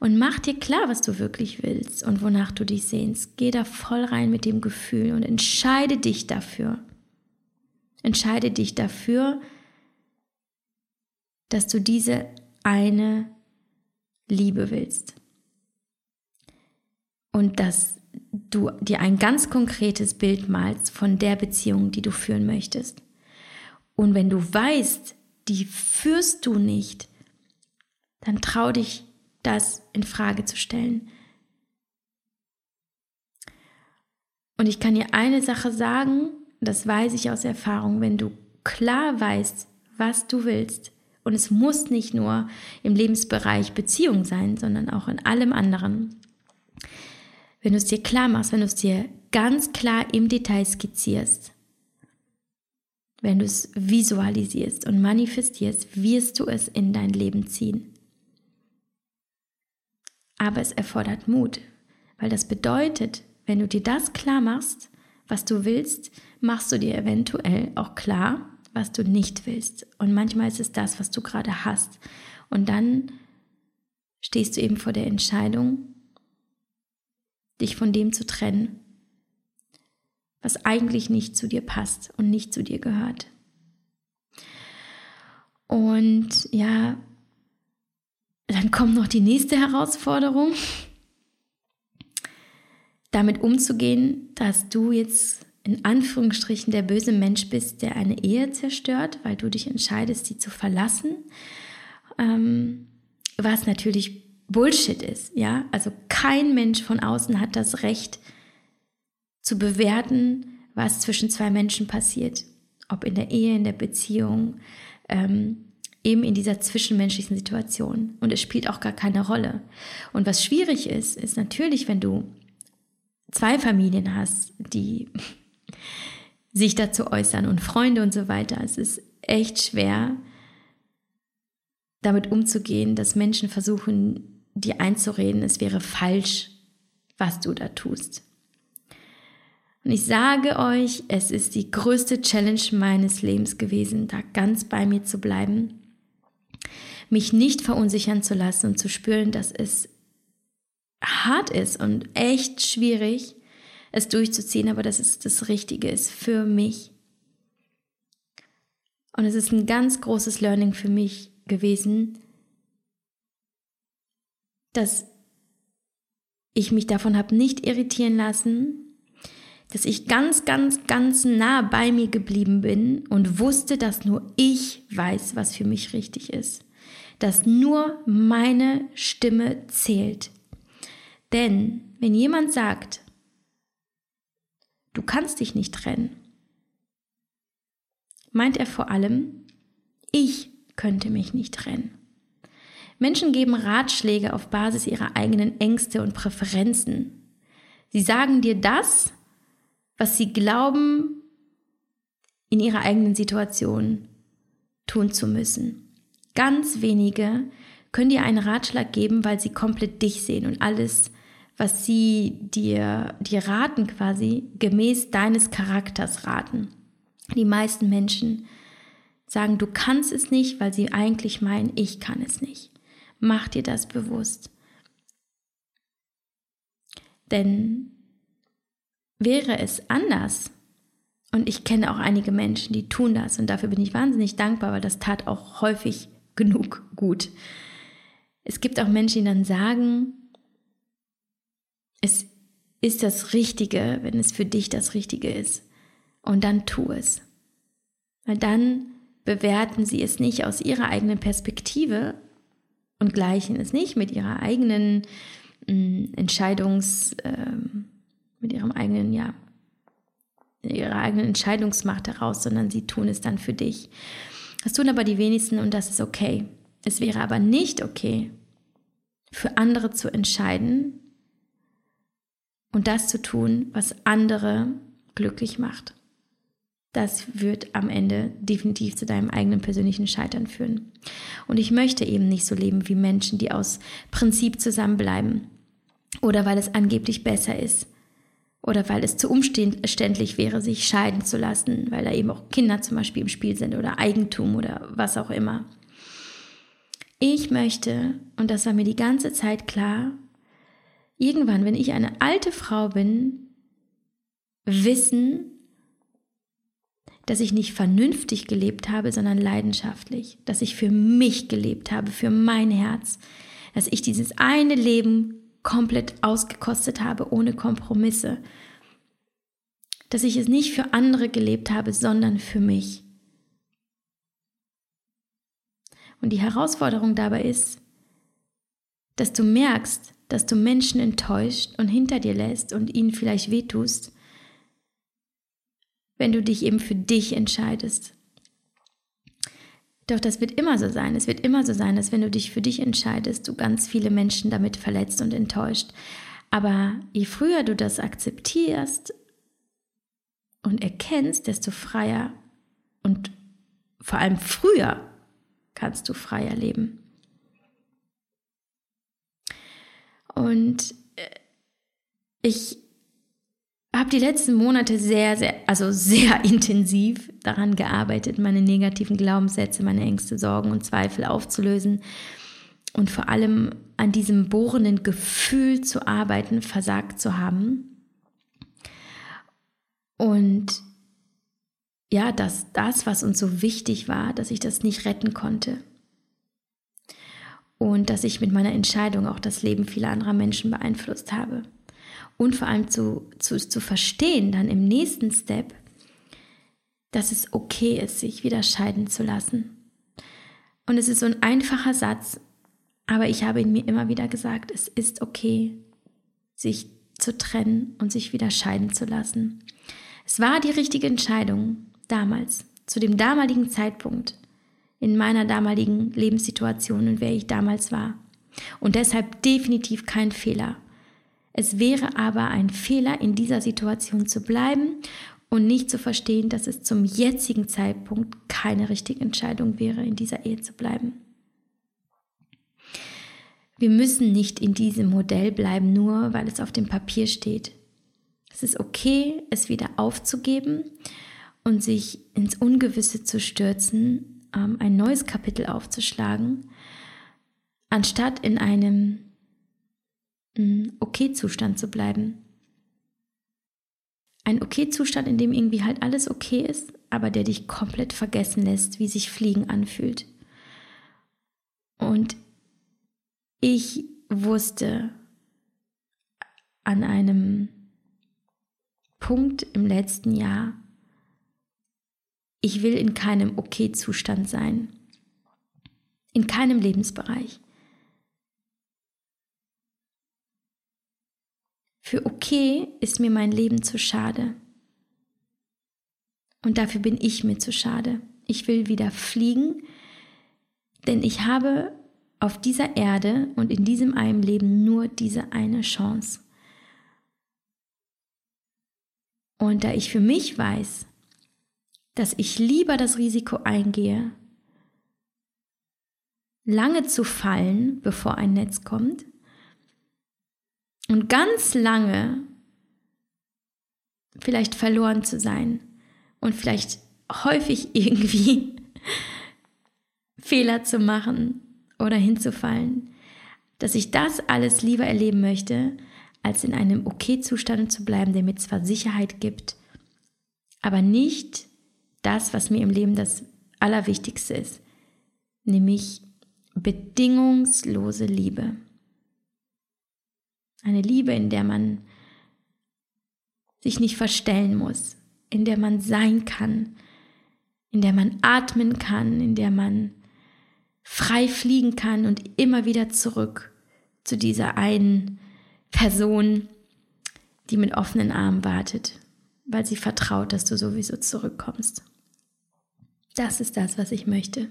Und mach dir klar, was du wirklich willst und wonach du dich sehnst. Geh da voll rein mit dem Gefühl und entscheide dich dafür. Entscheide dich dafür, dass du diese eine Liebe willst und dass du dir ein ganz konkretes Bild malst von der Beziehung, die du führen möchtest. Und wenn du weißt, die führst du nicht, dann trau dich, das in Frage zu stellen. Und ich kann dir eine Sache sagen, das weiß ich aus Erfahrung, wenn du klar weißt, was du willst, und es muss nicht nur im Lebensbereich Beziehung sein, sondern auch in allem anderen, wenn du es dir klar machst, wenn du es dir ganz klar im Detail skizzierst, wenn du es visualisierst und manifestierst, wirst du es in dein Leben ziehen. Aber es erfordert Mut, weil das bedeutet, wenn du dir das klar machst, was du willst, machst du dir eventuell auch klar, was du nicht willst. Und manchmal ist es das, was du gerade hast. Und dann stehst du eben vor der Entscheidung, dich von dem zu trennen, was eigentlich nicht zu dir passt und nicht zu dir gehört. Und ja, dann kommt noch die nächste Herausforderung, damit umzugehen, dass du jetzt in Anführungsstrichen der böse Mensch bist, der eine Ehe zerstört, weil du dich entscheidest, sie zu verlassen. Ähm, was natürlich Bullshit ist, ja? Also kein Mensch von außen hat das Recht zu bewerten, was zwischen zwei Menschen passiert. Ob in der Ehe, in der Beziehung, ähm, eben in dieser zwischenmenschlichen Situation. Und es spielt auch gar keine Rolle. Und was schwierig ist, ist natürlich, wenn du zwei Familien hast, die sich dazu äußern und Freunde und so weiter. Es ist echt schwer, damit umzugehen, dass Menschen versuchen, dir einzureden, es wäre falsch, was du da tust. Und ich sage euch, es ist die größte Challenge meines Lebens gewesen, da ganz bei mir zu bleiben, mich nicht verunsichern zu lassen und zu spüren, dass es hart ist und echt schwierig, es durchzuziehen, aber dass es das Richtige ist für mich. Und es ist ein ganz großes Learning für mich gewesen, dass ich mich davon habe nicht irritieren lassen, dass ich ganz, ganz, ganz nah bei mir geblieben bin und wusste, dass nur ich weiß, was für mich richtig ist, dass nur meine Stimme zählt. Denn wenn jemand sagt, du kannst dich nicht trennen, meint er vor allem, ich könnte mich nicht trennen. Menschen geben Ratschläge auf Basis ihrer eigenen Ängste und Präferenzen. Sie sagen dir das, was sie glauben, in ihrer eigenen Situation tun zu müssen. Ganz wenige können dir einen Ratschlag geben, weil sie komplett dich sehen und alles, was sie dir, dir raten, quasi gemäß deines Charakters raten. Die meisten Menschen sagen, du kannst es nicht, weil sie eigentlich meinen, ich kann es nicht. Mach dir das bewusst. Denn wäre es anders, und ich kenne auch einige Menschen, die tun das und dafür bin ich wahnsinnig dankbar, weil das tat auch häufig genug gut. Es gibt auch Menschen, die dann sagen, es ist das Richtige, wenn es für dich das Richtige ist. Und dann tu es. Weil dann bewerten sie es nicht aus ihrer eigenen Perspektive und gleichen es nicht mit ihrer eigenen äh, Entscheidungs, äh, mit ihrem eigenen, ja, ihrer eigenen Entscheidungsmacht heraus, sondern sie tun es dann für dich. Das tun aber die wenigsten und das ist okay. Es wäre aber nicht okay, für andere zu entscheiden und das zu tun, was andere glücklich macht. Das wird am Ende definitiv zu deinem eigenen persönlichen Scheitern führen. Und ich möchte eben nicht so leben wie Menschen, die aus Prinzip zusammenbleiben oder weil es angeblich besser ist oder weil es zu umständlich wäre, sich scheiden zu lassen, weil da eben auch Kinder zum Beispiel im Spiel sind oder Eigentum oder was auch immer. Ich möchte, und das war mir die ganze Zeit klar, irgendwann, wenn ich eine alte Frau bin, wissen, dass ich nicht vernünftig gelebt habe, sondern leidenschaftlich, dass ich für mich gelebt habe, für mein Herz, dass ich dieses eine Leben komplett ausgekostet habe, ohne Kompromisse, dass ich es nicht für andere gelebt habe, sondern für mich. Und die Herausforderung dabei ist, dass du merkst, dass du Menschen enttäuscht und hinter dir lässt und ihnen vielleicht wehtust, wenn du dich eben für dich entscheidest. Doch das wird immer so sein. Es wird immer so sein, dass wenn du dich für dich entscheidest, du ganz viele Menschen damit verletzt und enttäuscht. Aber je früher du das akzeptierst und erkennst, desto freier und vor allem früher kannst du freier leben. Und äh, ich habe die letzten Monate sehr, sehr, also sehr intensiv daran gearbeitet, meine negativen Glaubenssätze, meine Ängste, Sorgen und Zweifel aufzulösen und vor allem an diesem bohrenden Gefühl zu arbeiten, versagt zu haben. Und ja, dass das, was uns so wichtig war, dass ich das nicht retten konnte. Und dass ich mit meiner Entscheidung auch das Leben vieler anderer Menschen beeinflusst habe und vor allem zu, zu, zu verstehen, dann im nächsten Step, dass es okay ist, sich wieder scheiden zu lassen. Und es ist so ein einfacher Satz, aber ich habe ihn mir immer wieder gesagt, es ist okay, sich zu trennen und sich wieder scheiden zu lassen. Es war die richtige Entscheidung damals, zu dem damaligen Zeitpunkt, in meiner damaligen Lebenssituation und wer ich damals war. Und deshalb definitiv kein Fehler. Es wäre aber ein Fehler, in dieser Situation zu bleiben und nicht zu verstehen, dass es zum jetzigen Zeitpunkt keine richtige Entscheidung wäre, in dieser Ehe zu bleiben. Wir müssen nicht in diesem Modell bleiben, nur weil es auf dem Papier steht. Es ist okay, es wieder aufzugeben und sich ins Ungewisse zu stürzen, ähm, ein neues Kapitel aufzuschlagen, anstatt in einem Okay-Zustand zu bleiben. Ein Okay-Zustand, in dem irgendwie halt alles okay ist, aber der dich komplett vergessen lässt, wie sich Fliegen anfühlt. Und ich wusste an einem Punkt im letzten Jahr, ich will in keinem Okay-Zustand sein. In keinem Lebensbereich. Für okay ist mir mein Leben zu schade. Und dafür bin ich mir zu schade. Ich will wieder fliegen, denn ich habe auf dieser Erde und in diesem einen Leben nur diese eine Chance. Und da ich für mich weiß, dass ich lieber das Risiko eingehe, lange zu fallen, bevor ein Netz kommt, und ganz lange vielleicht verloren zu sein und vielleicht häufig irgendwie Fehler zu machen oder hinzufallen, dass ich das alles lieber erleben möchte, als in einem Okay-Zustand zu bleiben, der mir zwar Sicherheit gibt, aber nicht das, was mir im Leben das Allerwichtigste ist, nämlich bedingungslose Liebe. Eine Liebe, in der man sich nicht verstellen muss, in der man sein kann, in der man atmen kann, in der man frei fliegen kann und immer wieder zurück zu dieser einen Person, die mit offenen Armen wartet, weil sie vertraut, dass du sowieso zurückkommst. Das ist das, was ich möchte.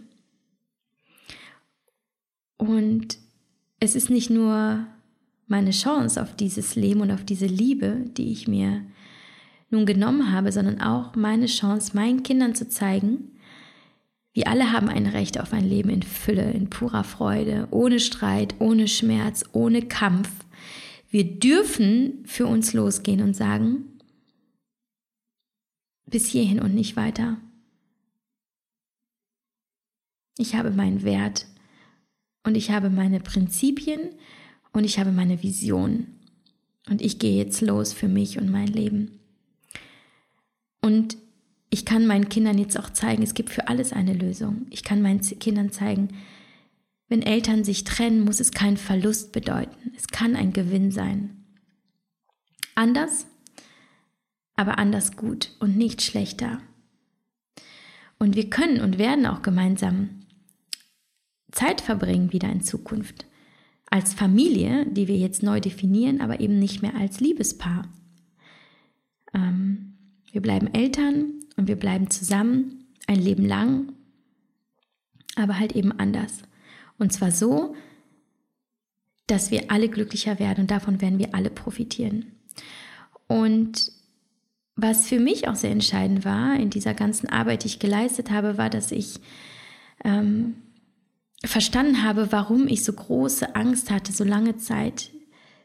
Und es ist nicht nur meine Chance auf dieses Leben und auf diese Liebe, die ich mir nun genommen habe, sondern auch meine Chance, meinen Kindern zu zeigen, wir alle haben ein Recht auf ein Leben in Fülle, in purer Freude, ohne Streit, ohne Schmerz, ohne Kampf. Wir dürfen für uns losgehen und sagen, bis hierhin und nicht weiter. Ich habe meinen Wert und ich habe meine Prinzipien und ich habe meine Vision. Und ich gehe jetzt los für mich und mein Leben. Und ich kann meinen Kindern jetzt auch zeigen, es gibt für alles eine Lösung. Ich kann meinen Kindern zeigen, wenn Eltern sich trennen, muss es keinen Verlust bedeuten. Es kann ein Gewinn sein. Anders, aber anders gut und nicht schlechter. Und wir können und werden auch gemeinsam Zeit verbringen wieder in Zukunft. Als Familie, die wir jetzt neu definieren, aber eben nicht mehr als Liebespaar. Ähm, wir bleiben Eltern und wir bleiben zusammen ein Leben lang, aber halt eben anders. Und zwar so, dass wir alle glücklicher werden und davon werden wir alle profitieren. Und was für mich auch sehr entscheidend war in dieser ganzen Arbeit, die ich geleistet habe, war, dass ich ähm, verstanden habe, warum ich so große Angst hatte, so lange Zeit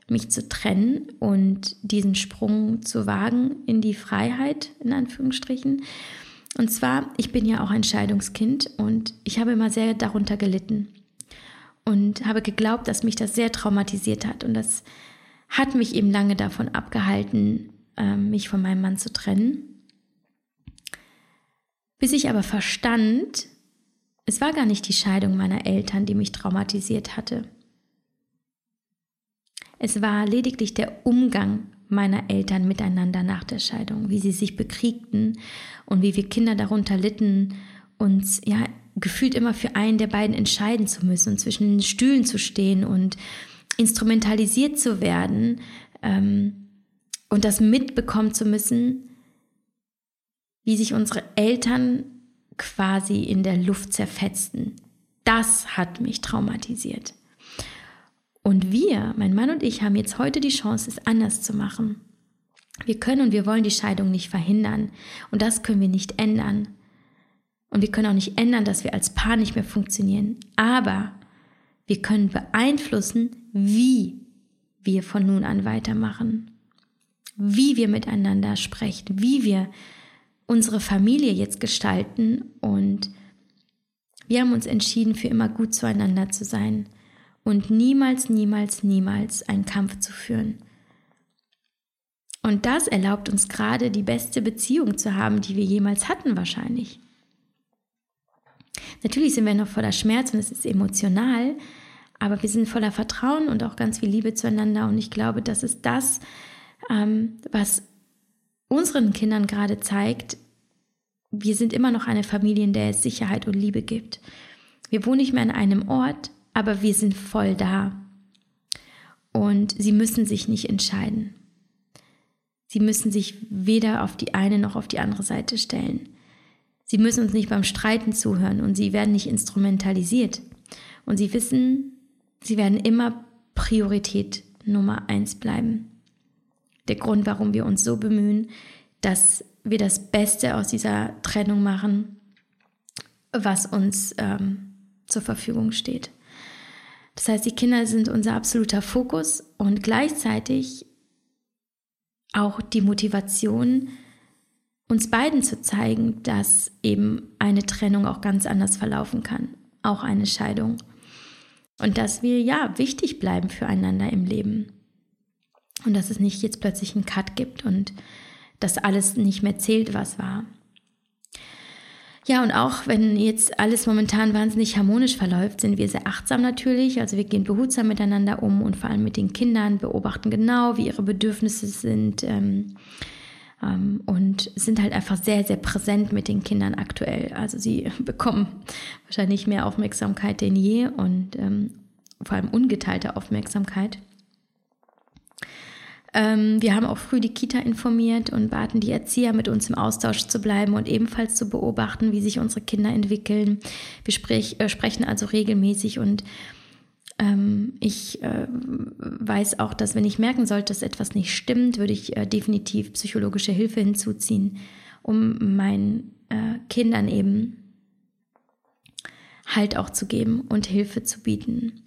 mich zu trennen und diesen Sprung zu wagen in die Freiheit, in Anführungsstrichen. Und zwar, ich bin ja auch ein Scheidungskind und ich habe immer sehr darunter gelitten und habe geglaubt, dass mich das sehr traumatisiert hat. Und das hat mich eben lange davon abgehalten, ähm, mich von meinem Mann zu trennen. Bis ich aber verstand, es war gar nicht die Scheidung meiner Eltern, die mich traumatisiert hatte. Es war lediglich der Umgang meiner Eltern miteinander nach der Scheidung, wie sie sich bekriegten und wie wir Kinder darunter litten, uns ja gefühlt immer für einen der beiden entscheiden zu müssen und zwischen den Stühlen zu stehen und instrumentalisiert zu werden ähm, und das mitbekommen zu müssen, wie sich unsere Eltern quasi in der Luft zerfetzten. Das hat mich traumatisiert. Und wir, mein Mann und ich, haben jetzt heute die Chance, es anders zu machen. Wir können und wir wollen die Scheidung nicht verhindern. Und das können wir nicht ändern. Und wir können auch nicht ändern, dass wir als Paar nicht mehr funktionieren. Aber wir können beeinflussen, wie wir von nun an weitermachen. Wie wir miteinander sprechen, wie wir unsere Familie jetzt gestalten. Und wir haben uns entschieden, für immer gut zueinander zu sein und niemals, niemals, niemals einen Kampf zu führen. Und das erlaubt uns gerade die beste Beziehung zu haben, die wir jemals hatten wahrscheinlich. Natürlich sind wir noch voller Schmerz und es ist emotional, aber wir sind voller Vertrauen und auch ganz viel Liebe zueinander. Und ich glaube, das ist das, ähm, was unseren Kindern gerade zeigt, wir sind immer noch eine Familie, in der es Sicherheit und Liebe gibt. Wir wohnen nicht mehr an einem Ort, aber wir sind voll da. Und sie müssen sich nicht entscheiden. Sie müssen sich weder auf die eine noch auf die andere Seite stellen. Sie müssen uns nicht beim Streiten zuhören und sie werden nicht instrumentalisiert. Und sie wissen, sie werden immer Priorität Nummer eins bleiben. Der Grund, warum wir uns so bemühen, dass wir das Beste aus dieser Trennung machen, was uns ähm, zur Verfügung steht. Das heißt, die Kinder sind unser absoluter Fokus und gleichzeitig auch die Motivation, uns beiden zu zeigen, dass eben eine Trennung auch ganz anders verlaufen kann, auch eine Scheidung. Und dass wir ja wichtig bleiben füreinander im Leben. Und dass es nicht jetzt plötzlich einen Cut gibt und dass alles nicht mehr zählt, was war. Ja, und auch wenn jetzt alles momentan wahnsinnig harmonisch verläuft, sind wir sehr achtsam natürlich. Also wir gehen behutsam miteinander um und vor allem mit den Kindern, beobachten genau, wie ihre Bedürfnisse sind ähm, ähm, und sind halt einfach sehr, sehr präsent mit den Kindern aktuell. Also sie bekommen wahrscheinlich mehr Aufmerksamkeit denn je und ähm, vor allem ungeteilte Aufmerksamkeit. Ähm, wir haben auch früh die Kita informiert und baten die Erzieher, mit uns im Austausch zu bleiben und ebenfalls zu beobachten, wie sich unsere Kinder entwickeln. Wir sprech, äh, sprechen also regelmäßig und ähm, ich äh, weiß auch, dass wenn ich merken sollte, dass etwas nicht stimmt, würde ich äh, definitiv psychologische Hilfe hinzuziehen, um meinen äh, Kindern eben Halt auch zu geben und Hilfe zu bieten.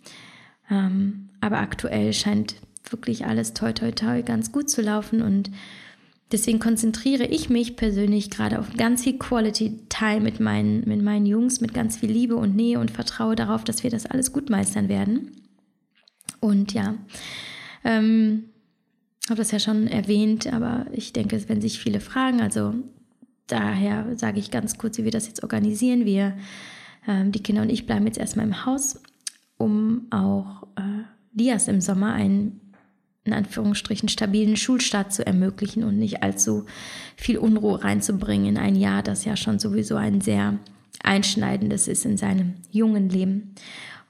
Ähm, aber aktuell scheint wirklich alles toi toi toi ganz gut zu laufen und deswegen konzentriere ich mich persönlich gerade auf ganz viel Quality Time mit meinen, mit meinen Jungs, mit ganz viel Liebe und Nähe und vertraue darauf, dass wir das alles gut meistern werden. Und ja, ähm, habe das ja schon erwähnt, aber ich denke, es werden sich viele fragen. Also daher sage ich ganz kurz, wie wir das jetzt organisieren. Wir, ähm, die Kinder und ich bleiben jetzt erstmal im Haus, um auch äh, Dias im Sommer einen in Anführungsstrichen stabilen Schulstart zu ermöglichen und nicht allzu viel Unruhe reinzubringen in ein Jahr, das ja schon sowieso ein sehr einschneidendes ist in seinem jungen Leben.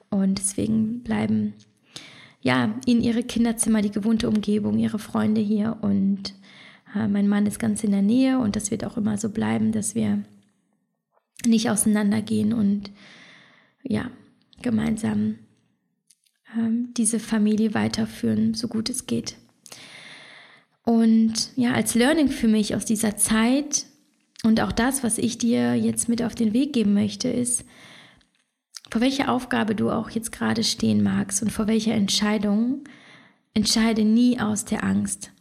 Und deswegen bleiben ja in ihre Kinderzimmer die gewohnte Umgebung, ihre Freunde hier und äh, mein Mann ist ganz in der Nähe und das wird auch immer so bleiben, dass wir nicht auseinandergehen und ja gemeinsam diese Familie weiterführen, so gut es geht. Und ja, als Learning für mich aus dieser Zeit und auch das, was ich dir jetzt mit auf den Weg geben möchte, ist, vor welcher Aufgabe du auch jetzt gerade stehen magst und vor welcher Entscheidung, entscheide nie aus der Angst.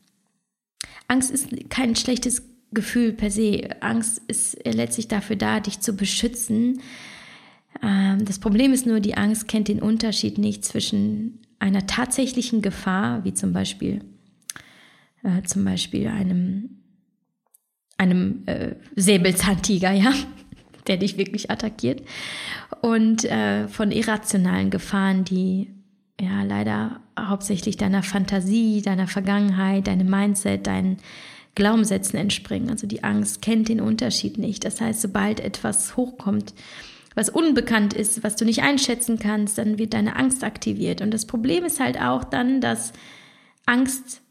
Angst ist kein schlechtes Gefühl per se. Angst ist letztlich dafür da, dich zu beschützen, ähm, das Problem ist nur, die Angst kennt den Unterschied nicht zwischen einer tatsächlichen Gefahr, wie zum Beispiel, äh, zum Beispiel einem, einem äh, Säbelzahntiger, ja, der dich wirklich attackiert, und äh, von irrationalen Gefahren, die ja leider hauptsächlich deiner Fantasie, deiner Vergangenheit, deinem Mindset, deinen Glaubenssätzen entspringen. Also die Angst kennt den Unterschied nicht. Das heißt, sobald etwas hochkommt, was unbekannt ist, was du nicht einschätzen kannst, dann wird deine Angst aktiviert. Und das Problem ist halt auch dann, dass Angst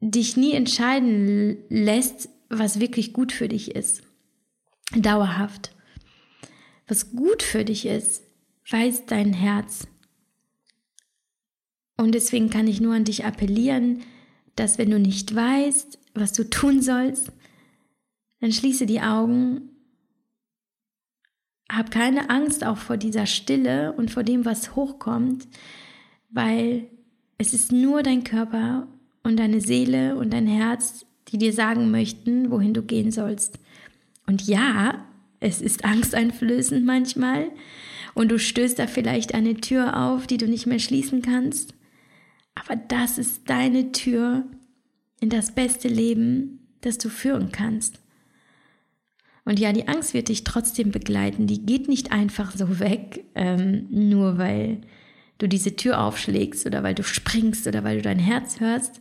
dich nie entscheiden lässt, was wirklich gut für dich ist. Dauerhaft. Was gut für dich ist, weiß dein Herz. Und deswegen kann ich nur an dich appellieren, dass wenn du nicht weißt, was du tun sollst, dann schließe die Augen hab keine Angst auch vor dieser Stille und vor dem, was hochkommt, weil es ist nur dein Körper und deine Seele und dein Herz, die dir sagen möchten, wohin du gehen sollst. Und ja, es ist angsteinflößend manchmal und du stößt da vielleicht eine Tür auf, die du nicht mehr schließen kannst. Aber das ist deine Tür in das beste Leben, das du führen kannst. Und ja, die Angst wird dich trotzdem begleiten. Die geht nicht einfach so weg, ähm, nur weil du diese Tür aufschlägst oder weil du springst oder weil du dein Herz hörst.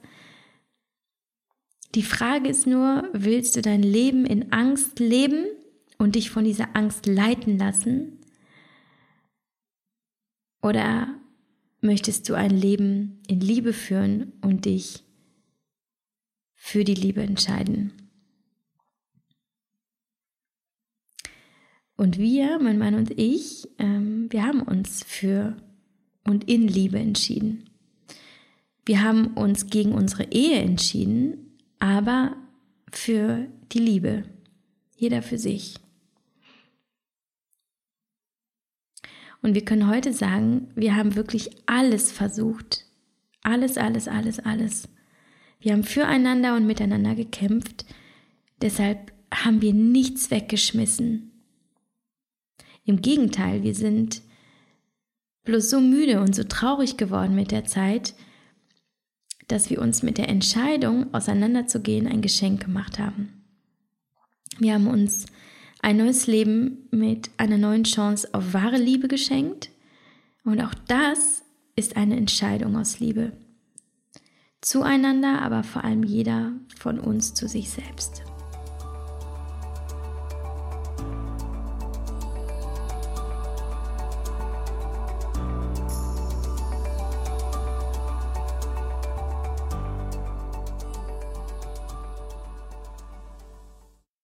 Die Frage ist nur, willst du dein Leben in Angst leben und dich von dieser Angst leiten lassen? Oder möchtest du ein Leben in Liebe führen und dich für die Liebe entscheiden? Und wir, mein Mann und ich, ähm, wir haben uns für und in Liebe entschieden. Wir haben uns gegen unsere Ehe entschieden, aber für die Liebe. Jeder für sich. Und wir können heute sagen, wir haben wirklich alles versucht. Alles, alles, alles, alles. Wir haben füreinander und miteinander gekämpft. Deshalb haben wir nichts weggeschmissen. Im Gegenteil, wir sind bloß so müde und so traurig geworden mit der Zeit, dass wir uns mit der Entscheidung, auseinanderzugehen, ein Geschenk gemacht haben. Wir haben uns ein neues Leben mit einer neuen Chance auf wahre Liebe geschenkt. Und auch das ist eine Entscheidung aus Liebe. Zueinander, aber vor allem jeder von uns zu sich selbst.